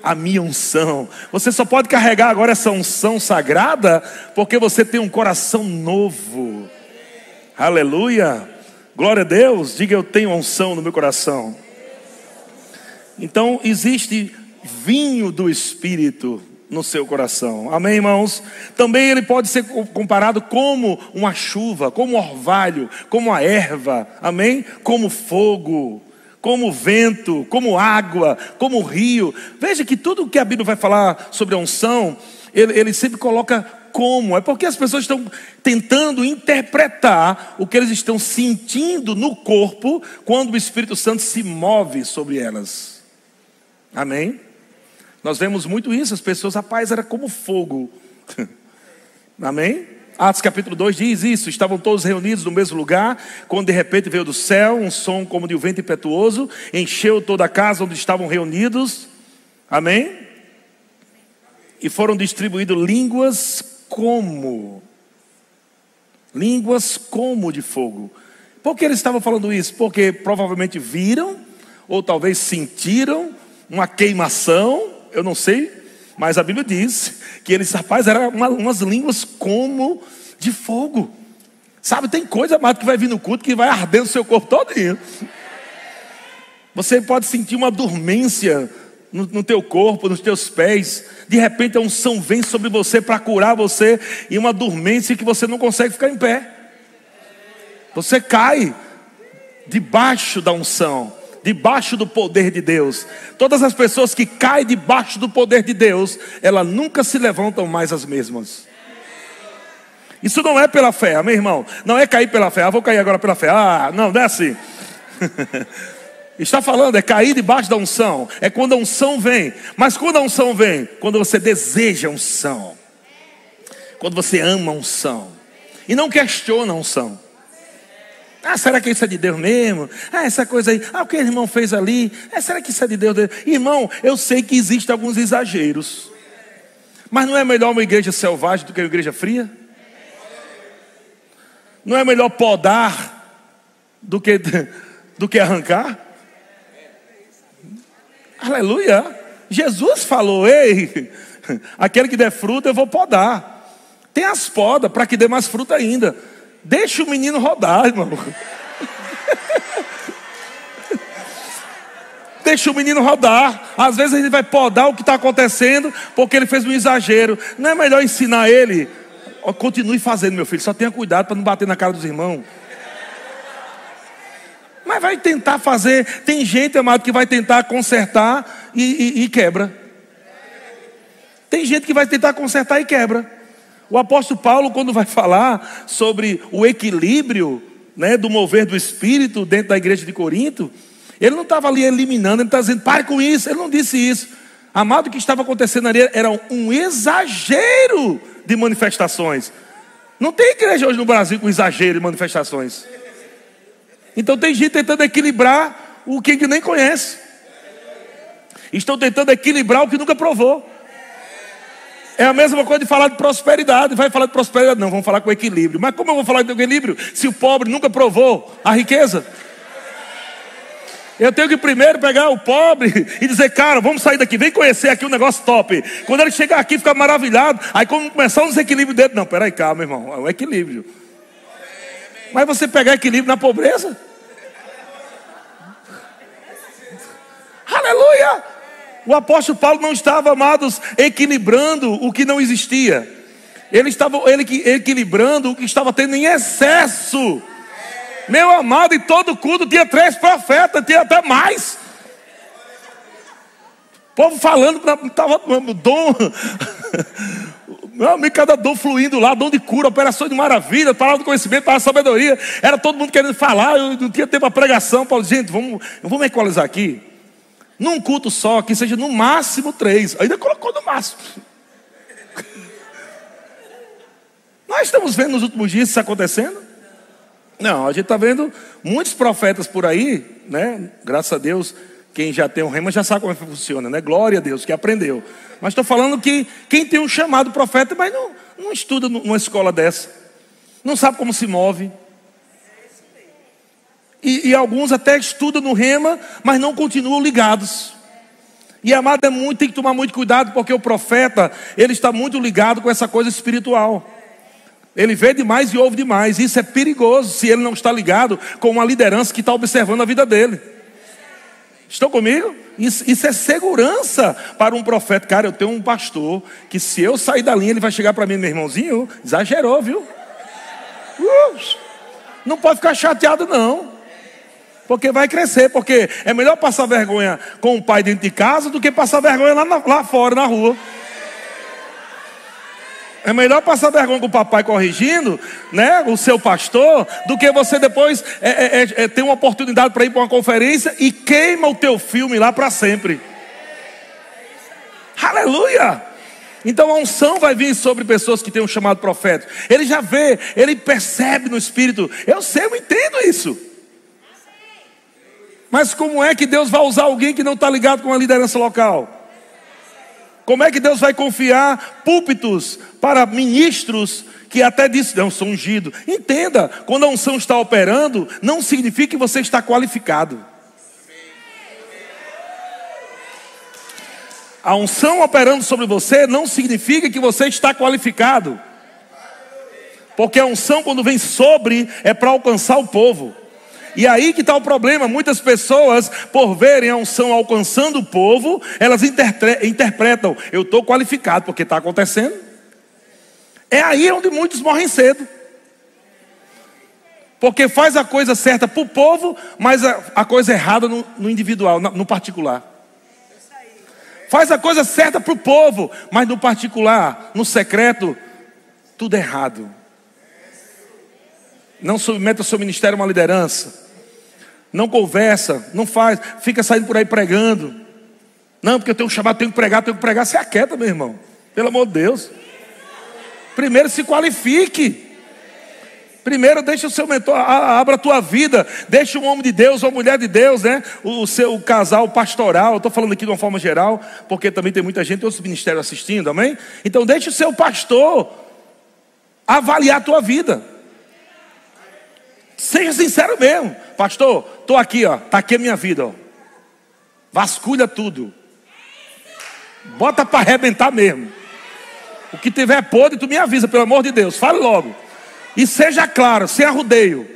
a minha unção. Você só pode carregar agora essa unção sagrada, porque você tem um coração novo. Aleluia. Glória a Deus. Diga eu tenho unção no meu coração. Então existe vinho do Espírito no seu coração. Amém, irmãos? Também ele pode ser comparado como uma chuva, como um orvalho, como a erva, amém? Como fogo, como vento, como água, como rio. Veja que tudo que a Bíblia vai falar sobre a unção, ele, ele sempre coloca como. É porque as pessoas estão tentando interpretar o que eles estão sentindo no corpo quando o Espírito Santo se move sobre elas. Amém? Nós vemos muito isso, as pessoas, rapaz, era como fogo. Amém? Atos capítulo 2 diz isso: estavam todos reunidos no mesmo lugar, quando de repente veio do céu um som como de um vento impetuoso, encheu toda a casa onde estavam reunidos. Amém? E foram distribuídas línguas como línguas como de fogo. Por que eles estavam falando isso? Porque provavelmente viram, ou talvez sentiram uma queimação, eu não sei, mas a Bíblia diz que eles, rapaz, eram uma, umas línguas como de fogo. Sabe, tem coisa, mais que vai vir no culto que vai arder o seu corpo todinho. Você pode sentir uma dormência no, no, teu corpo, nos teus pés. De repente a unção vem sobre você para curar você e uma dormência que você não consegue ficar em pé. Você cai debaixo da unção debaixo do poder de Deus. Todas as pessoas que caem debaixo do poder de Deus, elas nunca se levantam mais as mesmas. Isso não é pela fé, meu irmão. Não é cair pela fé. Ah, vou cair agora pela fé. Ah, não, não é assim. Está falando, é cair debaixo da unção. É quando a unção vem. Mas quando a unção vem? Quando você deseja a unção. Quando você ama a unção. E não questiona a unção. Ah, será que isso é de Deus mesmo? Ah, essa coisa aí. Ah, o que o irmão fez ali? Ah, será que isso é de Deus? Irmão, eu sei que existem alguns exageros. Mas não é melhor uma igreja selvagem do que uma igreja fria? Não é melhor podar do que, do que arrancar? Aleluia! Jesus falou: Ei, aquele que der fruta eu vou podar. Tem as podas para que dê mais fruta ainda. Deixa o menino rodar, irmão. Deixa o menino rodar. Às vezes ele vai podar o que está acontecendo porque ele fez um exagero. Não é melhor ensinar ele? Continue fazendo, meu filho. Só tenha cuidado para não bater na cara dos irmãos. Mas vai tentar fazer. Tem gente, amado, que vai tentar consertar e, e, e quebra. Tem gente que vai tentar consertar e quebra. O apóstolo Paulo, quando vai falar sobre o equilíbrio né, do mover do Espírito dentro da igreja de Corinto, ele não estava ali eliminando, ele estava dizendo, pare com isso. Ele não disse isso. Amado, o que estava acontecendo ali era um exagero de manifestações. Não tem igreja hoje no Brasil com exagero de manifestações. Então tem gente tentando equilibrar o que nem conhece. Estão tentando equilibrar o que nunca provou. É a mesma coisa de falar de prosperidade. Vai falar de prosperidade? Não, vamos falar com equilíbrio. Mas como eu vou falar de equilíbrio se o pobre nunca provou a riqueza? Eu tenho que primeiro pegar o pobre e dizer, cara, vamos sair daqui, vem conhecer aqui um negócio top. Quando ele chegar aqui, fica maravilhado. Aí quando começar um desequilíbrio dele, não, peraí, calma, irmão, é um equilíbrio. Mas você pegar equilíbrio na pobreza? Aleluia! O apóstolo Paulo não estava, amados, equilibrando o que não existia. Ele estava ele, equilibrando o que estava tendo em excesso. Meu amado, em todo culto tinha três profetas, tinha até mais. O povo falando, estava dom. Meu amigo, cada dom fluindo lá, dom de cura, operações de maravilha, palavra de conhecimento, palavra de sabedoria. Era todo mundo querendo falar, eu não tinha tempo para pregação. Paulo, gente, vamos, vamos equalizar aqui. Num culto só, que seja no máximo três. Ainda colocou no máximo. Nós estamos vendo nos últimos dias isso acontecendo? Não, a gente está vendo muitos profetas por aí, né? Graças a Deus, quem já tem um rema já sabe como é que funciona, né? Glória a Deus, que aprendeu. Mas estou falando que quem tem um chamado profeta, mas não, não estuda numa escola dessa, não sabe como se move. E, e alguns até estudam no rema, mas não continuam ligados. E amado é muito, tem que tomar muito cuidado, porque o profeta, ele está muito ligado com essa coisa espiritual. Ele vê demais e ouve demais. Isso é perigoso se ele não está ligado com uma liderança que está observando a vida dele. Estão comigo? Isso, isso, é segurança para um profeta. Cara, eu tenho um pastor que se eu sair da linha, ele vai chegar para mim, meu irmãozinho, exagerou, viu? Uh, não pode ficar chateado, não. Porque vai crescer, porque é melhor passar vergonha com o pai dentro de casa do que passar vergonha lá, lá fora, na rua. É melhor passar vergonha com o papai corrigindo, né, o seu pastor, do que você depois é, é, é, é ter uma oportunidade para ir para uma conferência e queima o teu filme lá para sempre. Aleluia! Então a unção vai vir sobre pessoas que têm um chamado profético. Ele já vê, ele percebe no espírito. Eu sei, eu entendo isso. Mas como é que Deus vai usar alguém que não está ligado com a liderança local? Como é que Deus vai confiar púlpitos para ministros que até disse, não, sou ungido? Entenda, quando a unção está operando, não significa que você está qualificado. A unção operando sobre você não significa que você está qualificado. Porque a unção, quando vem sobre, é para alcançar o povo. E aí que está o problema. Muitas pessoas, por verem a unção alcançando o povo, elas interpretam: eu estou qualificado porque está acontecendo. É aí onde muitos morrem cedo. Porque faz a coisa certa para o povo, mas a, a, coisa errada no, no individual, no, no particular. Faz a coisa certa para o povo, mas no particular, no secreto, tudo errado. Não submeta o seu ministério a uma liderança não conversa, não faz, fica saindo por aí pregando. Não, porque eu tenho um chamado, tenho que pregar, tenho que pregar. Se aquieta, meu irmão. Pelo amor de Deus. Primeiro se qualifique. Primeiro, deixa o seu mentor, abra a tua vida, deixa um homem de Deus, uma mulher de Deus, né? O seu casal pastoral, estou falando aqui de uma forma geral, porque também tem muita gente, outros ministérios assistindo, amém? Então, deixa o seu pastor avaliar a tua vida. Seja sincero mesmo, pastor, estou aqui, ó, está aqui a minha vida, ó. Vasculha tudo. Bota para arrebentar mesmo. O que tiver podre, tu me avisa, pelo amor de Deus, fale logo. E seja claro, sem arrudeio.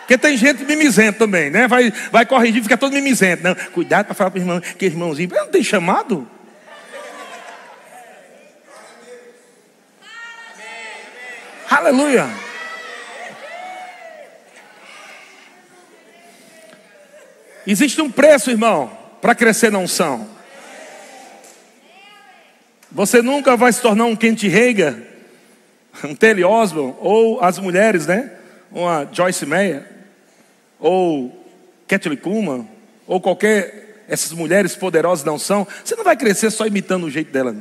Porque tem gente mimizenta também, né? Vai, vai corrigir, fica todo mimizento. Não, cuidado para falar para irmão, que irmãozinho, não tem chamado? Aleluia. Existe um preço, irmão, para crescer na unção. Você nunca vai se tornar um Kent Reiga um Telly Osborne, ou as mulheres, né? Uma Joyce Meyer, ou Kathleen Kuhlman, ou qualquer essas mulheres poderosas não são, você não vai crescer só imitando o jeito dela.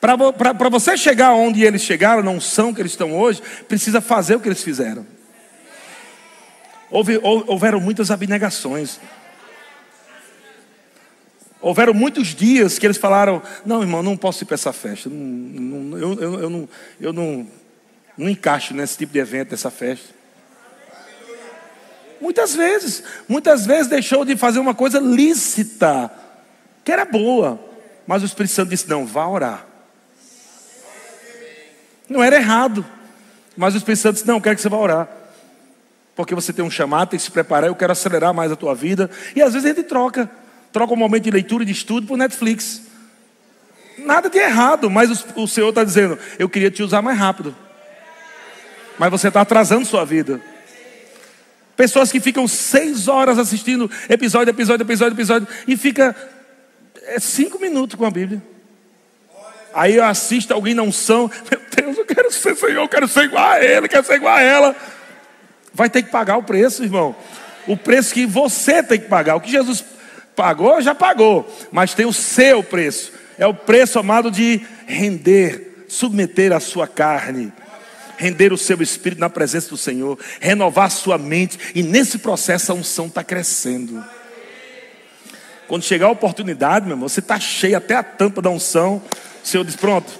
Para você chegar onde eles chegaram, não são que eles estão hoje, precisa fazer o que eles fizeram. Houve, houveram muitas abnegações. Houveram muitos dias que eles falaram: Não, irmão, não posso ir para essa festa. Não, não, eu, eu, eu, não, eu não, não encaixo nesse tipo de evento, nessa festa. Muitas vezes, muitas vezes deixou de fazer uma coisa lícita, que era boa, mas o Espírito Santo disse: Não, vá orar. Não era errado, mas o Espírito Santo disse: Não, eu quero que você vá orar. Porque você tem um chamado, tem que se preparar, eu quero acelerar mais a tua vida. E às vezes a gente troca. Troca um momento de leitura e de estudo por Netflix. Nada de errado, mas o, Senhor está dizendo: eu queria te usar mais rápido. Mas você está atrasando sua vida. Pessoas que ficam seis horas assistindo episódio, episódio, episódio, episódio, e fica é, cinco minutos com a Bíblia. Aí eu assisto alguém não são, meu Deus, eu quero ser Senhor, eu quero ser igual a Ele, quero ser igual a ela. Vai ter que pagar o preço, irmão. O preço que você tem que pagar. O que Jesus Pagou, já pagou, mas tem o seu preço. É o preço amado de render, submeter a sua carne, render o seu espírito na presença do Senhor, renovar a sua mente, e nesse processo a unção está crescendo. Quando chegar a oportunidade, meu irmão, você está cheio até a tampa da unção. O Senhor diz: Pronto,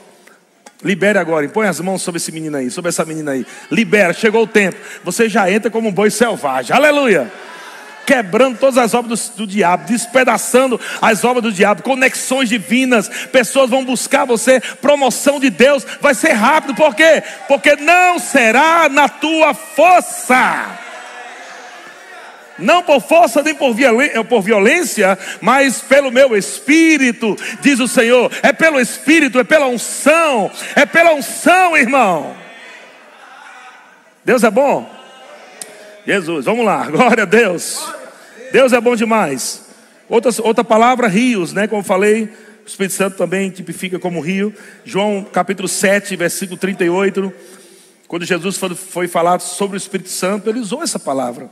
libere agora, põe as mãos sobre esse menino aí, sobre essa menina aí. Libera, chegou o tempo. Você já entra como um boi selvagem. Aleluia quebrando todas as obras do, do, diabo, despedaçando as obras do diabo, conexões divinas, pessoas vão buscar você, promoção de Deus, vai ser rápido, por quê? Porque não será na tua força. Não por força nem por violência, por violência, mas pelo meu espírito, diz o Senhor. É pelo espírito, é pela unção, é pela unção, irmão. Deus é bom? Jesus, vamos lá, glória a Deus. Deus é bom demais. Outra, outra palavra, rios, né? Como falei, o Espírito Santo também tipifica como rio. João capítulo 7, versículo 38. Quando Jesus foi, foi falar sobre o Espírito Santo, ele usou essa palavra.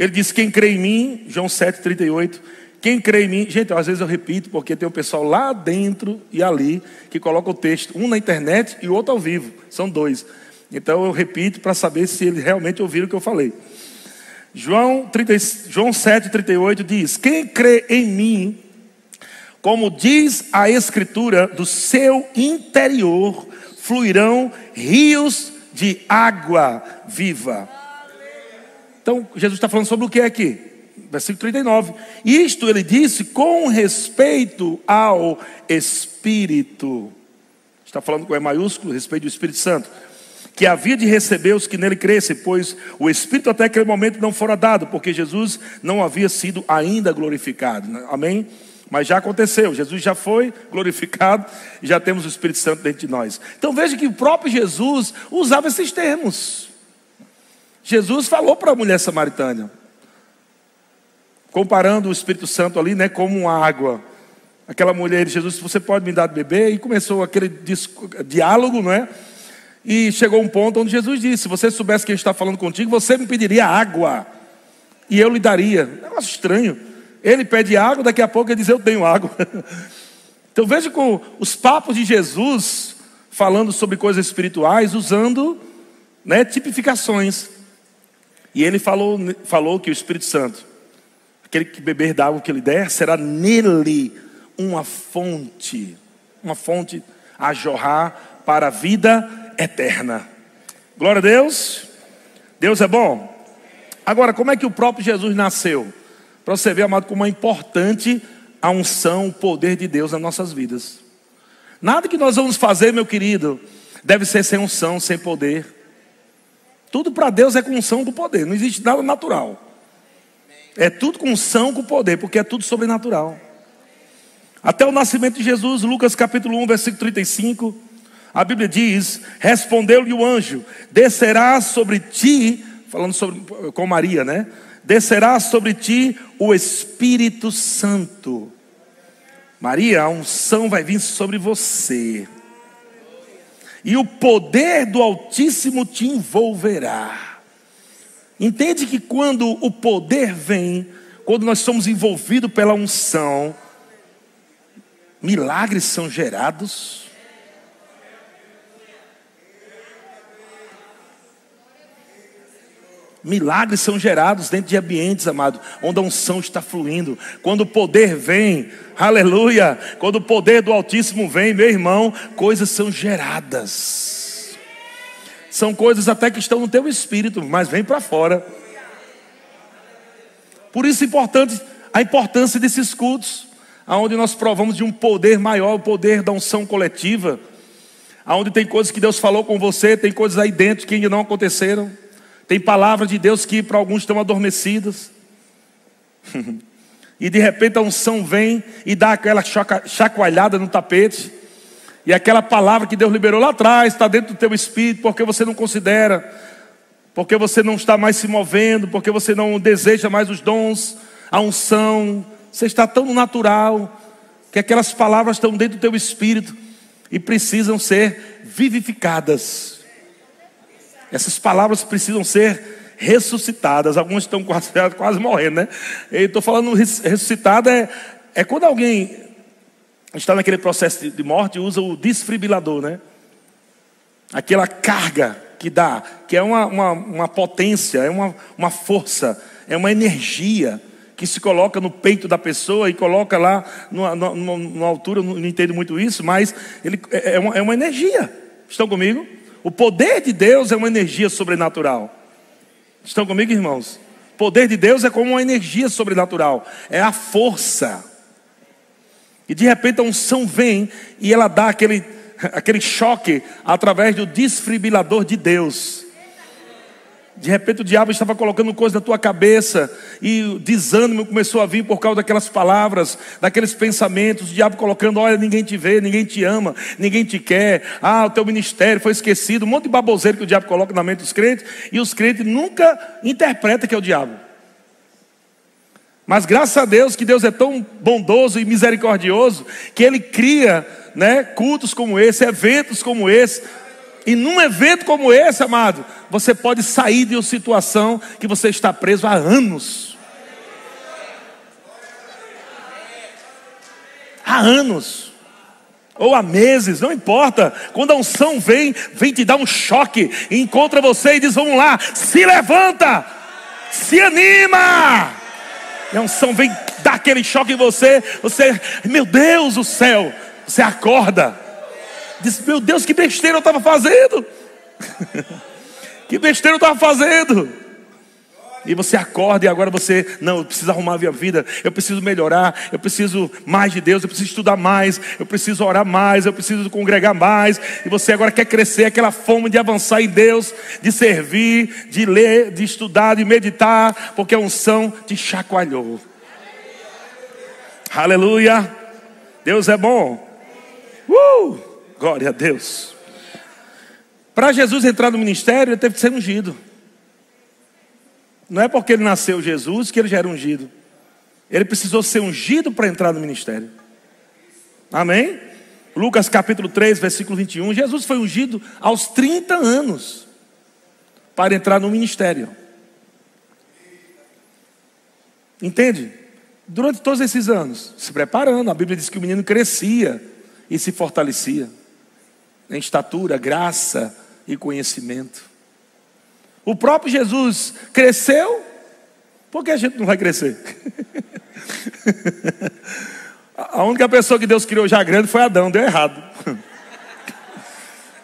Ele disse: Quem crê em mim, João 7, 38. Quem crê em mim, gente, às vezes eu repito, porque tem o um pessoal lá dentro e ali que coloca o texto, um na internet e outro ao vivo. São dois. Então eu repito para saber se eles realmente ouviram o que eu falei. João, 30, João 7,38 diz: Quem crê em mim, como diz a Escritura, do seu interior fluirão rios de água viva. Então, Jesus está falando sobre o que é aqui? Versículo 39. Isto ele disse com respeito ao Espírito. Está falando com E maiúsculo, respeito do Espírito Santo que havia de receber os que nele crescem, pois o Espírito até aquele momento não fora dado, porque Jesus não havia sido ainda glorificado. Né? Amém? Mas já aconteceu, Jesus já foi glorificado já temos o Espírito Santo dentro de nós. Então veja que o próprio Jesus usava esses termos. Jesus falou para a mulher samaritana, comparando o Espírito Santo ali, né, como água. Aquela mulher, Jesus, você pode me dar de beber? E começou aquele diálogo, não é? E chegou um ponto onde Jesus disse: Se você soubesse que está falando contigo, você me pediria água. E eu lhe daria. Negócio estranho. Ele pede água, daqui a pouco ele diz: Eu tenho água. Então veja com os papos de Jesus falando sobre coisas espirituais, usando né, tipificações. E ele falou, falou que o Espírito Santo, aquele que beber da água que ele der, será nele uma fonte, uma fonte a jorrar para a vida eterna. Glória a Deus. Deus é bom. Agora, como é que o próprio Jesus nasceu? Para você ver, amado, como é importante a unção, o poder de Deus nas nossas vidas. Nada que nós vamos fazer, meu querido, deve ser sem unção, sem poder. Tudo para Deus é com unção, com poder. Não existe nada natural. É tudo com unção, com poder, porque é tudo sobrenatural. Até o nascimento de Jesus, Lucas capítulo 1, versículo 35, a Bíblia diz: Respondeu-lhe o anjo: Descerá sobre ti, falando sobre, com Maria, né? Descerá sobre ti o Espírito Santo. Maria, a unção vai vir sobre você e o poder do Altíssimo te envolverá. Entende que quando o poder vem, quando nós somos envolvidos pela unção, milagres são gerados. Milagres são gerados dentro de ambientes, amado, onde a unção está fluindo. Quando o poder vem, aleluia. Quando o poder do Altíssimo vem, meu irmão, coisas são geradas. São coisas até que estão no teu espírito, mas vem para fora. Por isso é importante a importância desses cultos, aonde nós provamos de um poder maior, o poder da unção coletiva, aonde tem coisas que Deus falou com você, tem coisas aí dentro que ainda não aconteceram. Tem palavras de Deus que para alguns estão adormecidas. e de repente a unção vem e dá aquela chacoalhada no tapete. E aquela palavra que Deus liberou lá atrás está dentro do teu espírito, porque você não considera, porque você não está mais se movendo, porque você não deseja mais os dons, a unção. Você está tão natural que aquelas palavras estão dentro do teu espírito e precisam ser vivificadas. Essas palavras precisam ser ressuscitadas. Alguns estão quase, quase morrendo, né? Eu estou falando ressuscitada é, é quando alguém está naquele processo de morte e usa o desfibrilador, né? Aquela carga que dá, que é uma, uma, uma potência, é uma, uma força, é uma energia que se coloca no peito da pessoa e coloca lá numa, numa, numa altura, não entendo muito isso, mas ele, é, é, uma, é uma energia. Estão comigo? O poder de Deus é uma energia sobrenatural. Estão comigo, irmãos? O poder de Deus é como uma energia sobrenatural, é a força. E de repente a unção vem e ela dá aquele, aquele choque através do desfibrilador de Deus. De repente o diabo estava colocando coisa na tua cabeça e o desânimo começou a vir por causa daquelas palavras, daqueles pensamentos. O diabo colocando: olha, ninguém te vê, ninguém te ama, ninguém te quer. Ah, o teu ministério foi esquecido. Um monte de baboseiro que o diabo coloca na mente dos crentes e os crentes nunca interpretam que é o diabo. Mas graças a Deus que Deus é tão bondoso e misericordioso que Ele cria né, cultos como esse, eventos como esse, e num evento como esse, amado, você pode sair de uma situação que você está preso há anos. Há anos. Ou há meses, não importa. Quando a unção vem, vem te dar um choque, encontra você e diz: Vamos lá, se levanta, se anima. E a unção vem dar aquele choque em você. Você, meu Deus do céu, você acorda. Disse, meu Deus, que besteira eu estava fazendo. que besteira eu estava fazendo. E você acorda e agora você, não, eu preciso arrumar a minha vida, eu preciso melhorar, eu preciso mais de Deus, eu preciso estudar mais, eu preciso orar mais, eu preciso congregar mais. E você agora quer crescer, aquela fome de avançar em Deus, de servir, de ler, de estudar, de meditar, porque a unção te chacoalhou. Aleluia! Deus é bom. Uh! Glória a Deus. Para Jesus entrar no ministério, ele teve que ser ungido. Não é porque ele nasceu Jesus que ele já era ungido. Ele precisou ser ungido para entrar no ministério. Amém? Lucas capítulo 3, versículo 21. Jesus foi ungido aos 30 anos para entrar no ministério. Entende? durante todos esses anos? Se preparando. A Bíblia diz que o menino crescia e se fortalecia em estatura, graça e conhecimento. O próprio Jesus cresceu, por que a gente não vai crescer? a única pessoa que Deus criou já grande foi Adão, deu errado.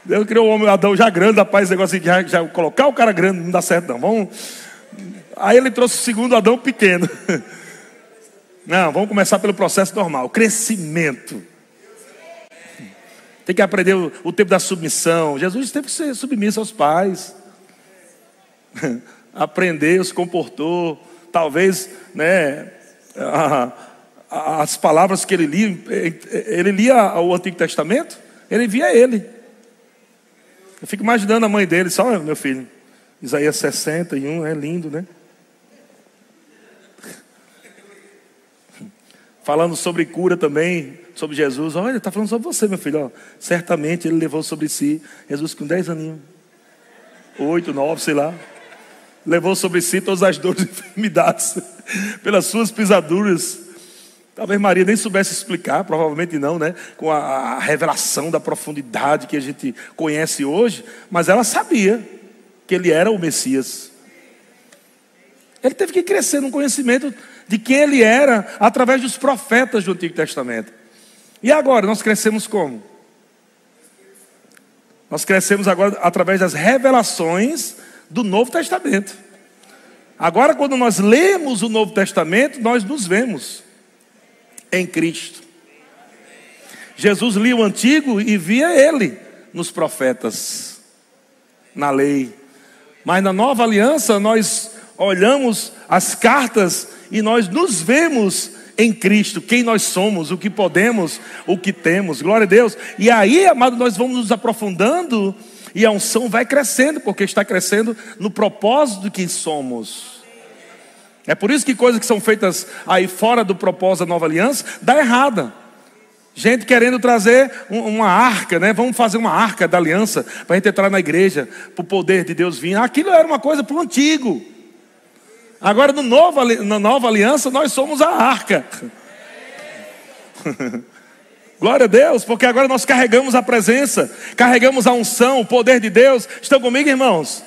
Deus criou o homem Adão já grande, rapaz, esse negócio de já, já colocar o cara grande não dá certo não. Vamos... Aí ele trouxe o segundo Adão pequeno. Não, vamos começar pelo processo normal, crescimento. Tem que aprender o, o tempo da submissão. Jesus teve que ser submisso aos pais. Aprendeu, se comportou. Talvez, né, a, a, as palavras que ele lia, ele lia o Antigo Testamento, ele via ele. Eu fico imaginando a mãe dele, só meu filho. Isaías 61, é lindo, né? Falando sobre cura também, sobre Jesus. Olha, está falando sobre você, meu filho. Ó, certamente ele levou sobre si, Jesus com 10 aninhos, 8, 9, sei lá. Levou sobre si todas as dores e enfermidades, pelas suas pisaduras. Talvez Maria nem soubesse explicar, provavelmente não, né? Com a, a revelação da profundidade que a gente conhece hoje, mas ela sabia que ele era o Messias. Ele teve que crescer no conhecimento de quem ele era através dos profetas do Antigo Testamento. E agora, nós crescemos como? Nós crescemos agora através das revelações do Novo Testamento. Agora, quando nós lemos o Novo Testamento, nós nos vemos em Cristo. Jesus lia o Antigo e via ele nos profetas, na lei. Mas na nova aliança, nós olhamos as cartas e nós nos vemos em Cristo, quem nós somos, o que podemos, o que temos. Glória a Deus. E aí, amado, nós vamos nos aprofundando e a unção vai crescendo, porque está crescendo no propósito de quem somos. É por isso que coisas que são feitas aí fora do propósito da nova aliança dá errada. Gente querendo trazer uma arca, né? Vamos fazer uma arca da aliança para a gente entrar na igreja, para o poder de Deus vir. Aquilo era uma coisa para o antigo. Agora, no novo, na nova aliança, nós somos a arca. Glória a Deus, porque agora nós carregamos a presença, carregamos a unção, o poder de Deus. Estão comigo, irmãos?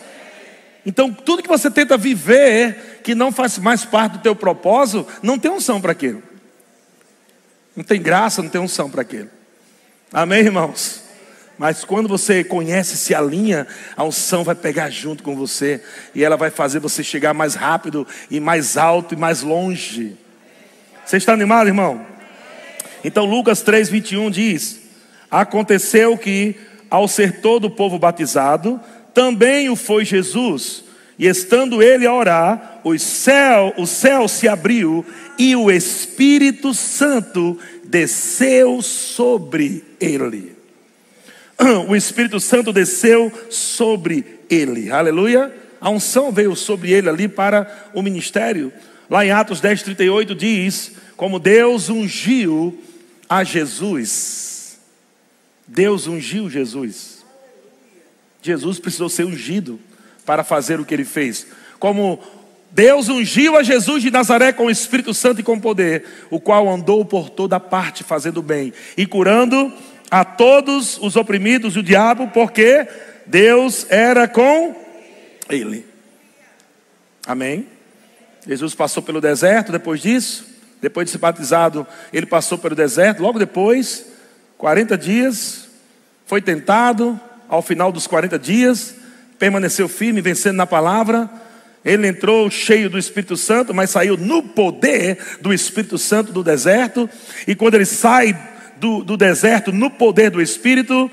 Então, tudo que você tenta viver, que não faz mais parte do teu propósito, não tem unção para aquilo. Não tem graça, não tem unção para aquilo. Amém, irmãos? Mas quando você conhece, se alinha, a unção vai pegar junto com você e ela vai fazer você chegar mais rápido e mais alto e mais longe. Você está animado, irmão? Então Lucas 3:21 diz: Aconteceu que ao ser todo o povo batizado, também o foi Jesus, e estando ele a orar, o céu, o céu se abriu e o Espírito Santo desceu sobre ele. o Espírito Santo desceu sobre ele. Aleluia. A unção veio sobre ele ali para o ministério. Lá em Atos 10, 38 diz: Como Deus ungiu a Jesus. Deus ungiu Jesus. Jesus precisou ser ungido para fazer o que ele fez. Como Deus ungiu a Jesus de Nazaré com o Espírito Santo e com poder, o qual andou por toda parte fazendo bem e curando a todos os oprimidos e o diabo, porque Deus era com ele. Amém? Jesus passou pelo deserto depois disso, depois de ser batizado, ele passou pelo deserto, logo depois, 40 dias, foi tentado, ao final dos 40 dias, permaneceu firme, vencendo na palavra. Ele entrou cheio do Espírito Santo, mas saiu no poder do Espírito Santo do deserto. E quando ele sai do, do deserto no poder do Espírito.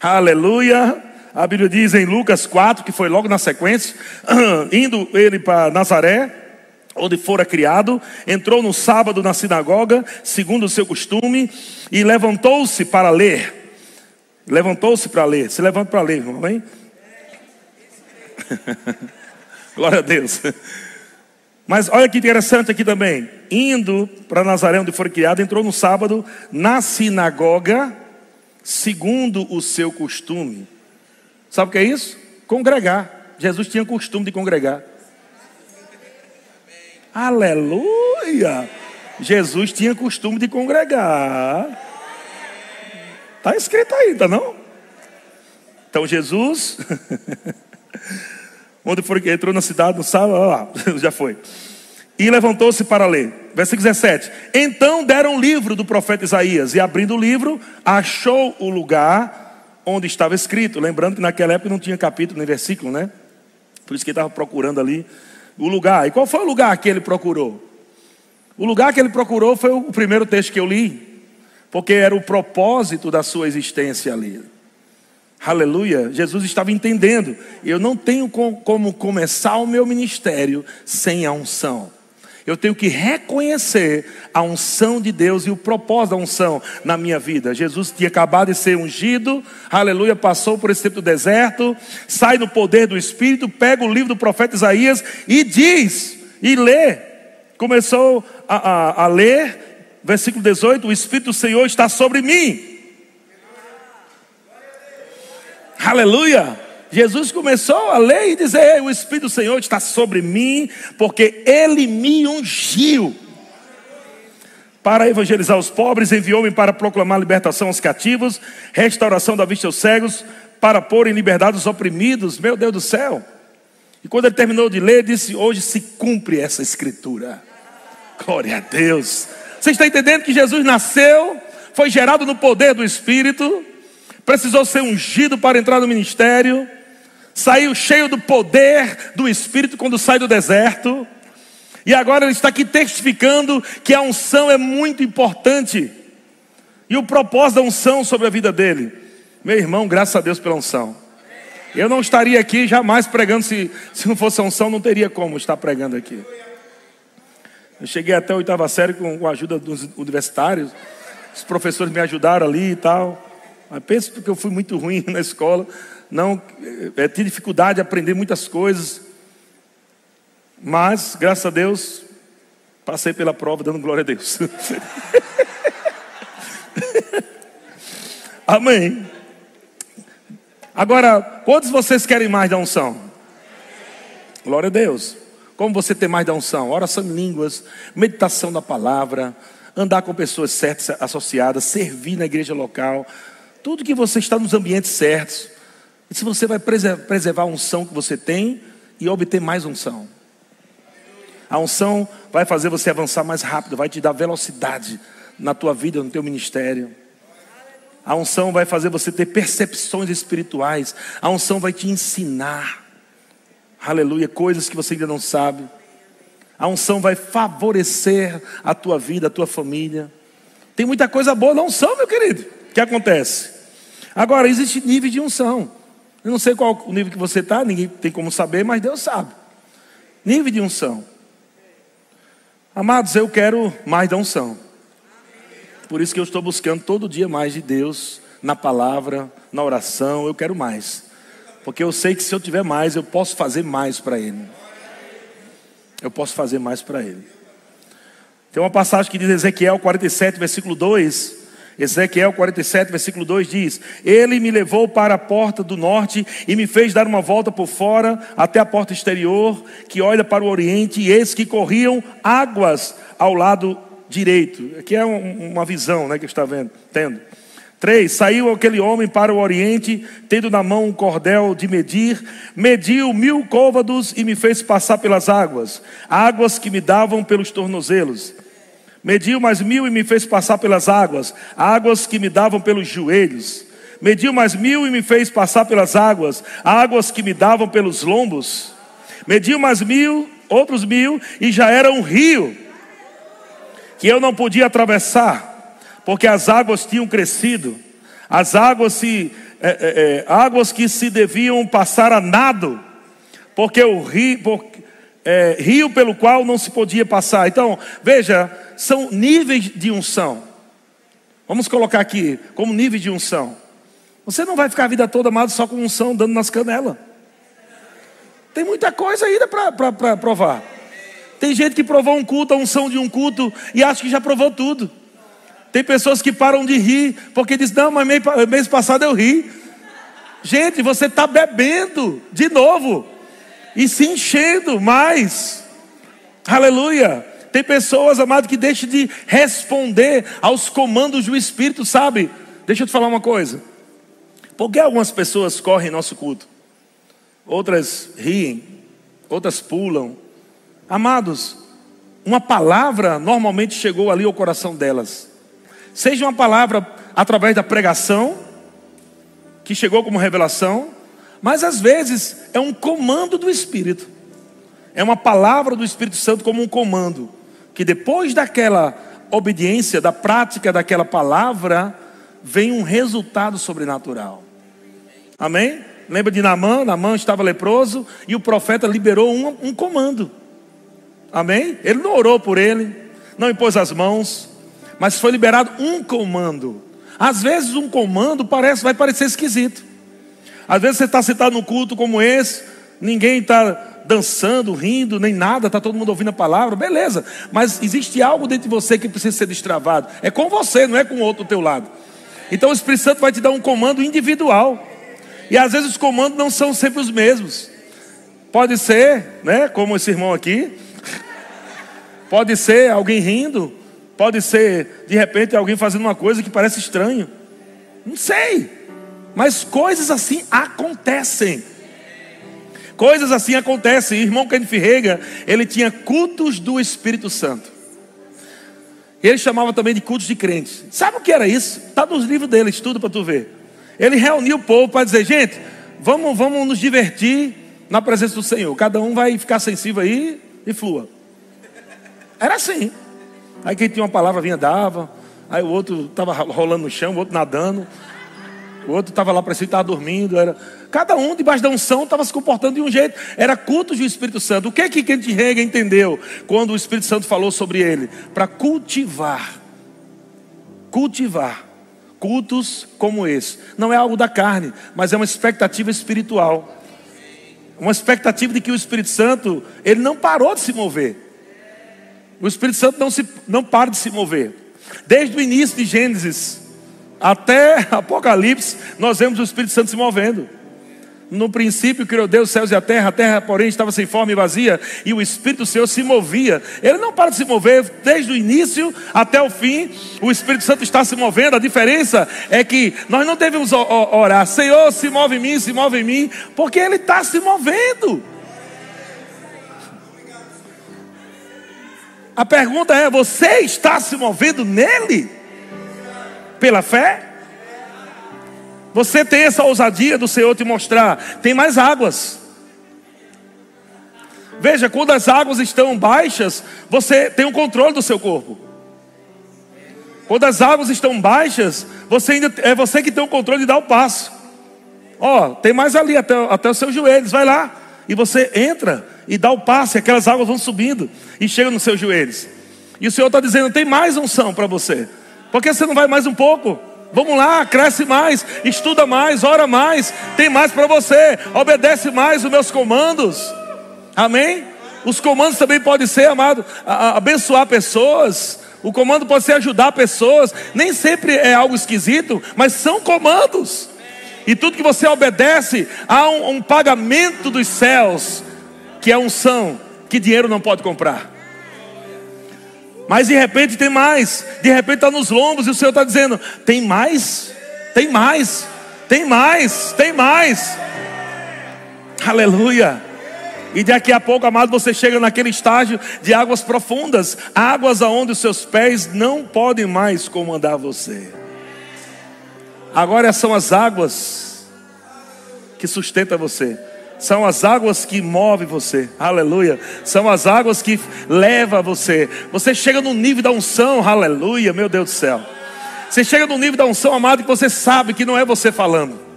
Aleluia. A Bíblia diz em Lucas 4, que foi logo na sequência, indo ele para Nazaré, onde fora criado, entrou no sábado na sinagoga, segundo o seu costume, e levantou-se para ler. Levantou-se para ler. Se levanta para ler, irmão, amém? Glória a Deus. Mas olha que interessante aqui também. Indo para Nazaré, onde foi criado, entrou no sábado na sinagoga, segundo o seu costume. Sabe o que é isso? Congregar. Jesus tinha costume de congregar. Aleluia! Jesus tinha costume de congregar. Está escrito aí, tá não? Então Jesus, onde foi que entrou na cidade, no sábado, já foi. E levantou-se para ler. Versículo 17. Então deram o livro do profeta Isaías, e abrindo o livro, achou o lugar onde estava escrito. Lembrando que naquela época não tinha capítulo nem versículo, né? Por isso que ele estava procurando ali o lugar. E qual foi o lugar que ele procurou? O lugar que ele procurou foi o primeiro texto que eu li, porque era o propósito da sua existência ali. Aleluia. Jesus estava entendendo. Eu não tenho como começar o meu ministério sem a unção. Eu tenho que reconhecer a unção de Deus e o propósito da unção na minha vida. Jesus tinha acabado de ser ungido, aleluia, passou por esse tempo do deserto, sai no poder do Espírito, pega o livro do profeta Isaías e diz, e lê. Começou a, a, a ler, versículo 18: O Espírito do Senhor está sobre mim Aleluia! Jesus começou a ler e dizer: O Espírito do Senhor está sobre mim, porque Ele me ungiu. Para evangelizar os pobres, enviou-me para proclamar libertação aos cativos, restauração da vista aos cegos, para pôr em liberdade os oprimidos. Meu Deus do céu! E quando ele terminou de ler, disse: Hoje se cumpre essa escritura. Glória a Deus. Você está entendendo que Jesus nasceu, foi gerado no poder do Espírito, precisou ser ungido para entrar no ministério, saiu cheio do poder do Espírito quando sai do deserto, e agora ele está aqui testificando que a unção é muito importante, e o propósito da unção sobre a vida dele. Meu irmão, graças a Deus pela unção. Eu não estaria aqui jamais pregando, se, se não fosse a unção, não teria como estar pregando aqui. Eu cheguei até a oitava série com a ajuda dos universitários, os professores me ajudaram ali e tal. Mas penso porque eu fui muito ruim na escola, não é, tive dificuldade de aprender muitas coisas. Mas, graças a Deus, passei pela prova dando glória a Deus. Amém. Agora, quantos vocês querem mais da unção? Glória a Deus. Como você ter mais da unção? Oração em línguas, meditação da palavra, andar com pessoas certas associadas, servir na igreja local, tudo que você está nos ambientes certos. E se você vai preservar a unção que você tem e obter mais unção. A unção vai fazer você avançar mais rápido, vai te dar velocidade na tua vida, no teu ministério. A unção vai fazer você ter percepções espirituais. A unção vai te ensinar, aleluia, coisas que você ainda não sabe. A unção vai favorecer a tua vida, a tua família. Tem muita coisa boa na unção, meu querido. O que acontece? Agora, existe nível de unção. Eu não sei qual o nível que você está, ninguém tem como saber, mas Deus sabe. Nível de unção. Amados, eu quero mais da unção. Por isso que eu estou buscando todo dia mais de Deus, na palavra, na oração, eu quero mais. Porque eu sei que se eu tiver mais, eu posso fazer mais para Ele. Eu posso fazer mais para Ele. Tem uma passagem que diz Ezequiel 47, versículo 2 Ezequiel 47, versículo 2 diz: Ele me levou para a porta do norte e me fez dar uma volta por fora até a porta exterior, que olha para o oriente, e eis que corriam águas ao lado direito. Aqui é um, uma visão né, que está vendo, tendo. 3. Saiu aquele homem para o oriente, tendo na mão um cordel de medir, mediu mil côvados e me fez passar pelas águas, águas que me davam pelos tornozelos. Mediu mais mil e me fez passar pelas águas, águas que me davam pelos joelhos. Mediu mais mil e me fez passar pelas águas, águas que me davam pelos lombos. Mediu mais mil, outros mil, e já era um rio que eu não podia atravessar, porque as águas tinham crescido, as águas se é, é, é, águas que se deviam passar a nado, porque o rio, porque, é, rio pelo qual não se podia passar. Então, veja, são níveis de unção. Vamos colocar aqui como nível de unção. Você não vai ficar a vida toda amado só com unção dando nas canelas. Tem muita coisa ainda para provar. Tem gente que provou um culto, a unção de um culto, e acha que já provou tudo. Tem pessoas que param de rir, porque diz, não, mas mês passado eu ri. Gente, você está bebendo de novo e se enchendo mais. Aleluia. Tem pessoas, amado, que deixam de responder aos comandos do Espírito, sabe? Deixa eu te falar uma coisa. Por que algumas pessoas correm nosso culto? Outras riem, outras pulam. Amados, uma palavra normalmente chegou ali ao coração delas. Seja uma palavra através da pregação, que chegou como revelação, mas às vezes é um comando do Espírito. É uma palavra do Espírito Santo como um comando, que depois daquela obediência, da prática daquela palavra, vem um resultado sobrenatural. Amém? Lembra de Namã? Namã estava leproso e o profeta liberou um, um comando. Amém? Ele não orou por ele, não impôs as mãos, mas foi liberado um comando. Às vezes um comando parece, vai parecer esquisito. Às vezes você está sentado num culto como esse, ninguém está dançando, rindo, nem nada, está todo mundo ouvindo a palavra, beleza. Mas existe algo dentro de você que precisa ser destravado. É com você, não é com o outro do teu lado. Então o Espírito Santo vai te dar um comando individual. E às vezes os comandos não são sempre os mesmos. Pode ser, né, como esse irmão aqui. Pode ser alguém rindo, pode ser de repente alguém fazendo uma coisa que parece estranho. Não sei. Mas coisas assim acontecem. Coisas assim acontecem. O irmão Kenneth Rega, ele tinha cultos do Espírito Santo. Ele chamava também de cultos de crentes. Sabe o que era isso? Está nos livros dele, estuda para tu ver. Ele reuniu o povo para dizer, gente, vamos, vamos nos divertir na presença do Senhor. Cada um vai ficar sensível aí e flua. Era assim. Aí quem tinha uma palavra vinha, dava. Aí o outro estava rolando no chão, o outro nadando. O outro estava lá para cima, estava dormindo. Era... Cada um, debaixo da unção, estava se comportando de um jeito. Era culto do Espírito Santo. O que é que Kent Rega entendeu quando o Espírito Santo falou sobre ele? Para cultivar. Cultivar. Cultos como esse. Não é algo da carne, mas é uma expectativa espiritual. Uma expectativa de que o Espírito Santo, ele não parou de se mover. O Espírito Santo não, se, não para de se mover. Desde o início de Gênesis, até Apocalipse, nós vemos o Espírito Santo se movendo. No princípio criou Deus os céus e a terra, a terra, porém, estava sem forma e vazia, e o Espírito do Senhor se movia. Ele não para de se mover desde o início até o fim. O Espírito Santo está se movendo. A diferença é que nós não devemos orar, Senhor, se move em mim, se move em mim, porque Ele está se movendo. A pergunta é: você está se movendo nele? Pela fé? Você tem essa ousadia do Senhor te mostrar. Tem mais águas. Veja, quando as águas estão baixas, você tem o controle do seu corpo. Quando as águas estão baixas, você ainda é você que tem o controle de dar o passo. Ó, oh, tem mais ali até, até os seus joelhos, vai lá. E você entra e dá o passo, e aquelas águas vão subindo e chegam nos seus joelhos. E o Senhor está dizendo: tem mais unção para você. Por que você não vai mais um pouco? Vamos lá, cresce mais, estuda mais, ora mais, tem mais para você, obedece mais os meus comandos. Amém? Os comandos também podem ser, amado, abençoar pessoas. O comando pode ser ajudar pessoas. Nem sempre é algo esquisito, mas são comandos. E tudo que você obedece, há um, um pagamento dos céus, que é unção, que dinheiro não pode comprar. Mas de repente tem mais. De repente está nos lombos e o Senhor está dizendo: tem mais, tem mais, tem mais, tem mais. Aleluia. E daqui a pouco, amado, você chega naquele estágio de águas profundas, águas aonde os seus pés não podem mais comandar você. Agora são as águas que sustentam você. São as águas que movem você, aleluia. São as águas que levam você. Você chega no nível da unção, aleluia, meu Deus do céu. Você chega no nível da unção, amado, que você sabe que não é você falando.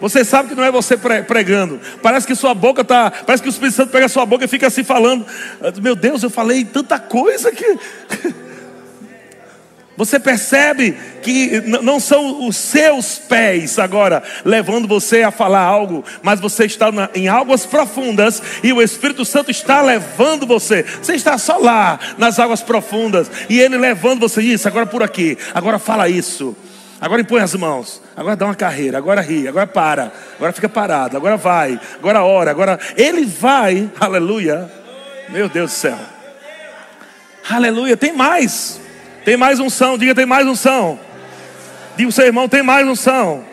Você sabe que não é você pregando. Parece que sua boca está. Parece que o Espírito Santo pega a sua boca e fica assim falando. Meu Deus, eu falei tanta coisa que. Você percebe que não são os seus pés agora levando você a falar algo, mas você está em águas profundas e o Espírito Santo está levando você. Você está só lá nas águas profundas e ele levando você isso, agora por aqui, agora fala isso. Agora impõe as mãos, agora dá uma carreira, agora ri, agora para, agora fica parado, agora vai, agora ora, agora ele vai, aleluia. Meu Deus do céu. Aleluia, tem mais. Tem mais unção, diga tem mais unção. Diga o seu irmão, tem mais unção.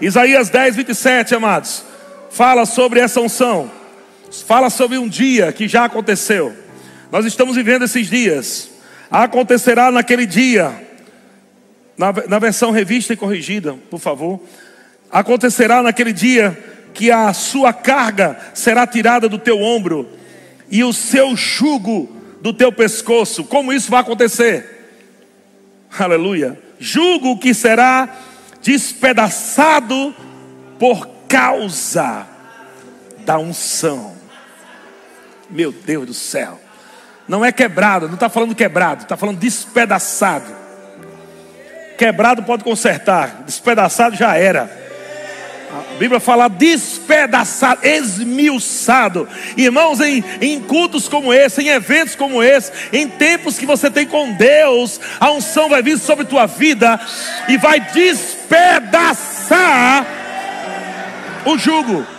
Isaías 10, 27, amados. Fala sobre essa unção. Fala sobre um dia que já aconteceu. Nós estamos vivendo esses dias. Acontecerá naquele dia. Na, na versão revista e corrigida, por favor. Acontecerá naquele dia que a sua carga será tirada do teu ombro e o seu jugo do teu pescoço. Como isso vai acontecer? Aleluia. Jugo que será despedaçado por causa da unção. Meu Deus do céu. Não é quebrado, não está falando quebrado, está falando despedaçado. Quebrado pode consertar, despedaçado já era. A Bíblia fala despedaçado, esmiuçado. Irmãos, em, em cultos como esse, em eventos como esse, em tempos que você tem com Deus, a unção vai vir sobre tua vida e vai despedaçar o jugo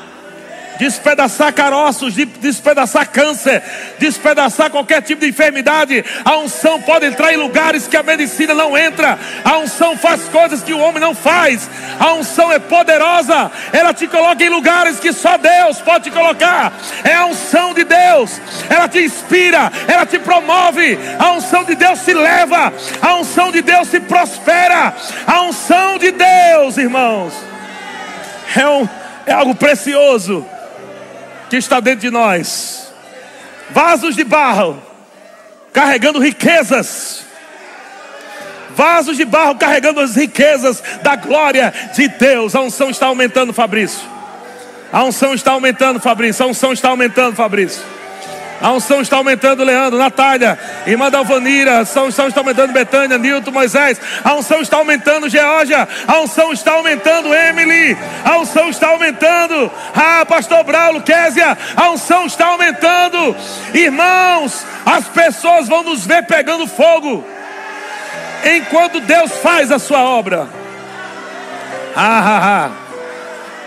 despedaçar caroços, despedaçar câncer, despedaçar qualquer tipo de enfermidade. A unção pode entrar em lugares que a medicina não entra. A unção faz coisas que o homem não faz. A unção é poderosa. Ela te coloca em lugares que só Deus pode te colocar. É a unção de Deus. Ela te inspira, ela te promove. A unção de Deus se leva. A unção de Deus se prospera. A unção de Deus, irmãos, é, um, é algo precioso que está dentro de nós. Vasos de barro, carregando riquezas. Vasos de barro carregando as riquezas da glória de Deus. A unção está aumentando, Fabrício. A unção está aumentando, Fabrício. A unção está aumentando, Fabrício. A unção está aumentando, Leandro, Natália, irmã da Alvanira. A unção está aumentando, Betânia, Nilton, Moisés. A unção está aumentando, Geórgia. A unção está aumentando, Emily. A unção está aumentando. Ah, pastor Braulo, Késia. A unção está aumentando. Irmãos, as pessoas vão nos ver pegando fogo. Enquanto Deus faz a sua obra. Ah, ah, ah.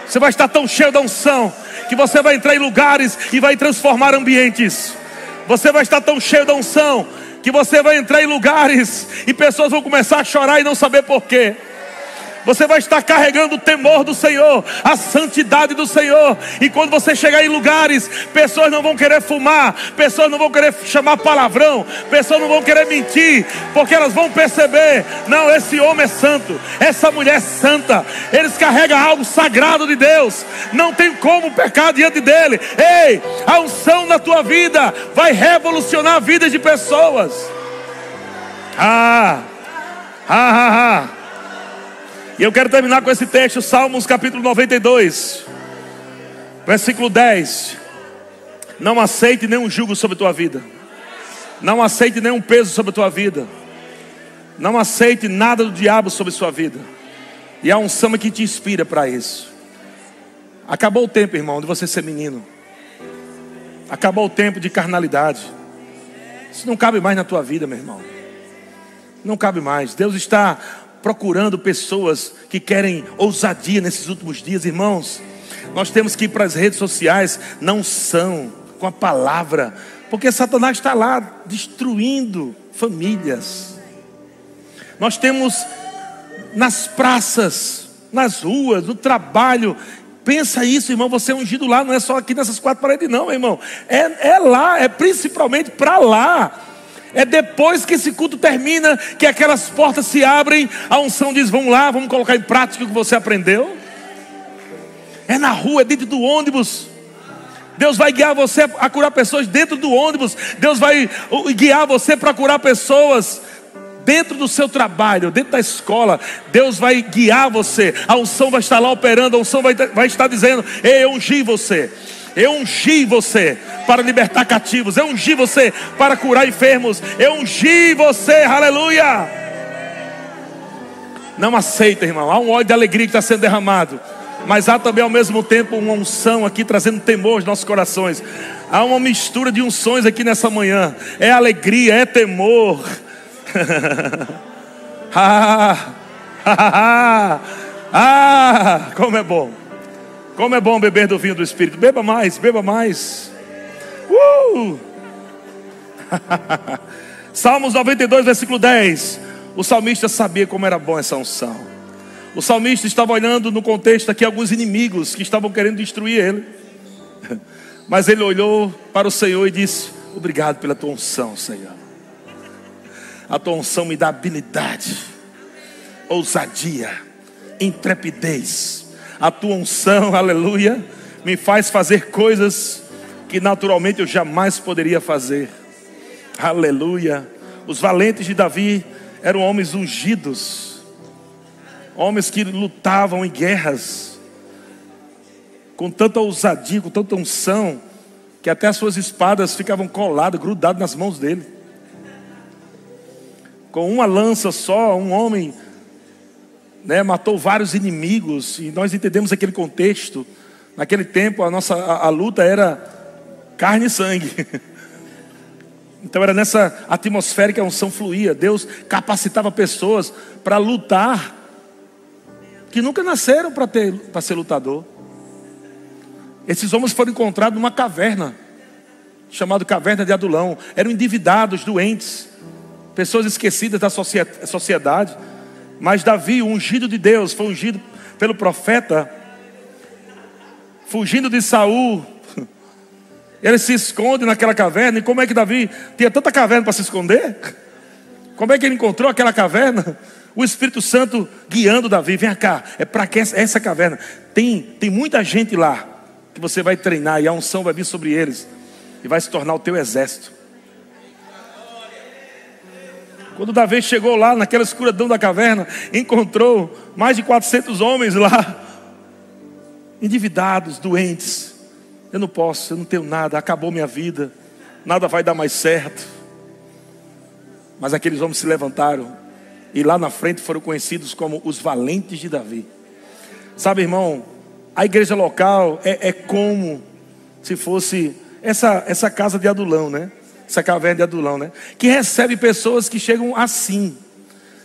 Você vai estar tão cheio da unção que você vai entrar em lugares e vai transformar ambientes. Você vai estar tão cheio da unção que você vai entrar em lugares e pessoas vão começar a chorar e não saber porquê. Você vai estar carregando o temor do Senhor, a santidade do Senhor. E quando você chegar em lugares, pessoas não vão querer fumar, pessoas não vão querer chamar palavrão, pessoas não vão querer mentir, porque elas vão perceber: não, esse homem é santo, essa mulher é santa, eles carregam algo sagrado de Deus, não tem como pecar diante dele. Ei, a unção na tua vida vai revolucionar vidas de pessoas. Ah, ah, ah, ah. E eu quero terminar com esse texto, Salmos capítulo 92, versículo 10. Não aceite nenhum jugo sobre a tua vida. Não aceite nenhum peso sobre a tua vida. Não aceite nada do diabo sobre a sua vida. E há um samba que te inspira para isso. Acabou o tempo, irmão, de você ser menino. Acabou o tempo de carnalidade. Isso não cabe mais na tua vida, meu irmão. Não cabe mais. Deus está procurando pessoas que querem ousadia nesses últimos dias, irmãos. Nós temos que ir para as redes sociais, não são, com a palavra, porque Satanás está lá destruindo famílias. Nós temos nas praças, nas ruas, no trabalho. Pensa isso, irmão. Você é ungido lá, não é só aqui nessas quatro paredes, não, irmão. É, é lá, é principalmente para lá. É depois que esse culto termina que aquelas portas se abrem, a unção diz: vamos lá, vamos colocar em prática o que você aprendeu. É na rua, é dentro do ônibus. Deus vai guiar você a curar pessoas dentro do ônibus. Deus vai guiar você para curar pessoas dentro do seu trabalho, dentro da escola. Deus vai guiar você. A unção vai estar lá operando. A unção vai, vai estar dizendo: Ei, eu ungi você. Eu ungi você para libertar cativos. Eu ungi você para curar enfermos. Eu ungi você, aleluia. Não aceita, irmão. Há um óleo de alegria que está sendo derramado. Mas há também ao mesmo tempo uma unção aqui trazendo temor aos nossos corações. Há uma mistura de unções aqui nessa manhã. É alegria, é temor. ah, ah, ah, como é bom. Como é bom beber do vinho do Espírito. Beba mais, beba mais. Uh! Salmos 92, versículo 10. O salmista sabia como era bom essa unção. O salmista estava olhando no contexto aqui alguns inimigos que estavam querendo destruir ele. Mas ele olhou para o Senhor e disse: Obrigado pela tua unção, Senhor. A tua unção me dá habilidade, ousadia, intrepidez. A tua unção, aleluia, me faz fazer coisas que naturalmente eu jamais poderia fazer. Aleluia. Os valentes de Davi eram homens ungidos, homens que lutavam em guerras, com tanta ousadia, com tanta unção, que até as suas espadas ficavam coladas, grudadas nas mãos dele. Com uma lança só, um homem né, matou vários inimigos, e nós entendemos aquele contexto. Naquele tempo, a nossa a, a luta era carne e sangue. Então era nessa atmosfera que a unção fluía. Deus capacitava pessoas para lutar que nunca nasceram para ser lutador. Esses homens foram encontrados numa caverna chamada caverna de Adulão. Eram endividados, doentes, pessoas esquecidas da sociedade. Mas Davi, ungido de Deus, foi ungido pelo profeta, fugindo de Saul. Ele se esconde naquela caverna. E como é que Davi tinha tanta caverna para se esconder? Como é que ele encontrou aquela caverna? O Espírito Santo guiando Davi. Vem cá, é para que essa caverna? Tem, tem muita gente lá que você vai treinar e a unção vai vir sobre eles e vai se tornar o teu exército. Quando Davi chegou lá, naquela escuridão da caverna, encontrou mais de 400 homens lá, endividados, doentes. Eu não posso, eu não tenho nada, acabou minha vida, nada vai dar mais certo. Mas aqueles homens se levantaram e lá na frente foram conhecidos como os valentes de Davi. Sabe, irmão, a igreja local é, é como se fosse essa, essa casa de Adulão, né? Essa caverna de Adulão, né? Que recebe pessoas que chegam assim.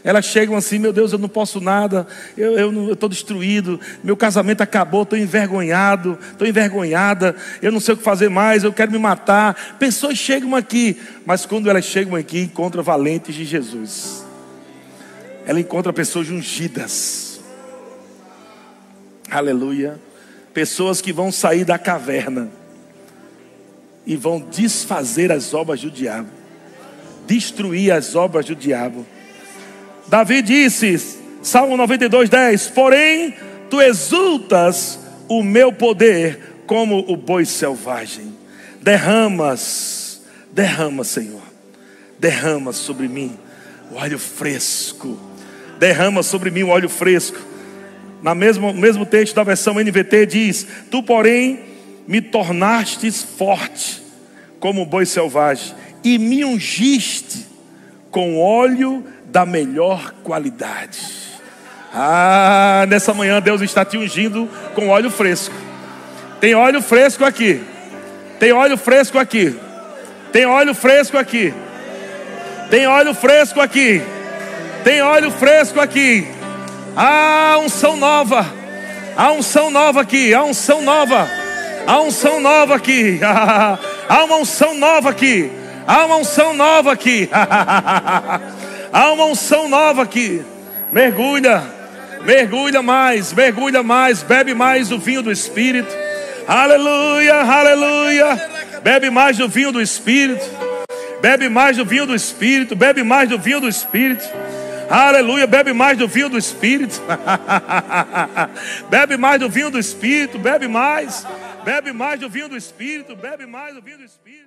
Elas chegam assim, meu Deus, eu não posso nada, eu estou destruído, meu casamento acabou, estou envergonhado, estou envergonhada, eu não sei o que fazer mais, eu quero me matar. Pessoas chegam aqui, mas quando elas chegam aqui, encontram valentes de Jesus. Ela encontra pessoas ungidas. Aleluia. Pessoas que vão sair da caverna e vão desfazer as obras do diabo, destruir as obras do diabo. Davi disse, Salmo 92, 10: Porém, tu exultas o meu poder como o boi selvagem, derramas, derrama, Senhor, derrama sobre mim o óleo fresco, derrama sobre mim o óleo fresco. Na mesmo, mesmo texto da versão NVT diz: Tu, porém, me tornastes forte como boi selvagem e me ungiste com óleo da melhor qualidade. Ah, nessa manhã Deus está te ungindo com óleo fresco. Tem óleo fresco aqui. Tem óleo fresco aqui. Tem óleo fresco aqui. Tem óleo fresco aqui. Tem óleo fresco aqui. Ah, unção nova. A unção nova aqui. A unção nova. Há unção nova aqui. Há uma unção nova aqui. Há uma unção nova aqui. Há uma unção nova aqui. Mergulha. Mergulha mais, mergulha mais, bebe mais o vinho do Espírito. Aleluia, aleluia. Bebe mais do vinho do Espírito. Bebe mais do vinho do Espírito. Bebe mais do vinho do Espírito. Aleluia, bebe mais do vinho do Espírito. bebe mais do vinho do Espírito, bebe mais. Bebe mais do vinho do Espírito, bebe mais do vinho do Espírito.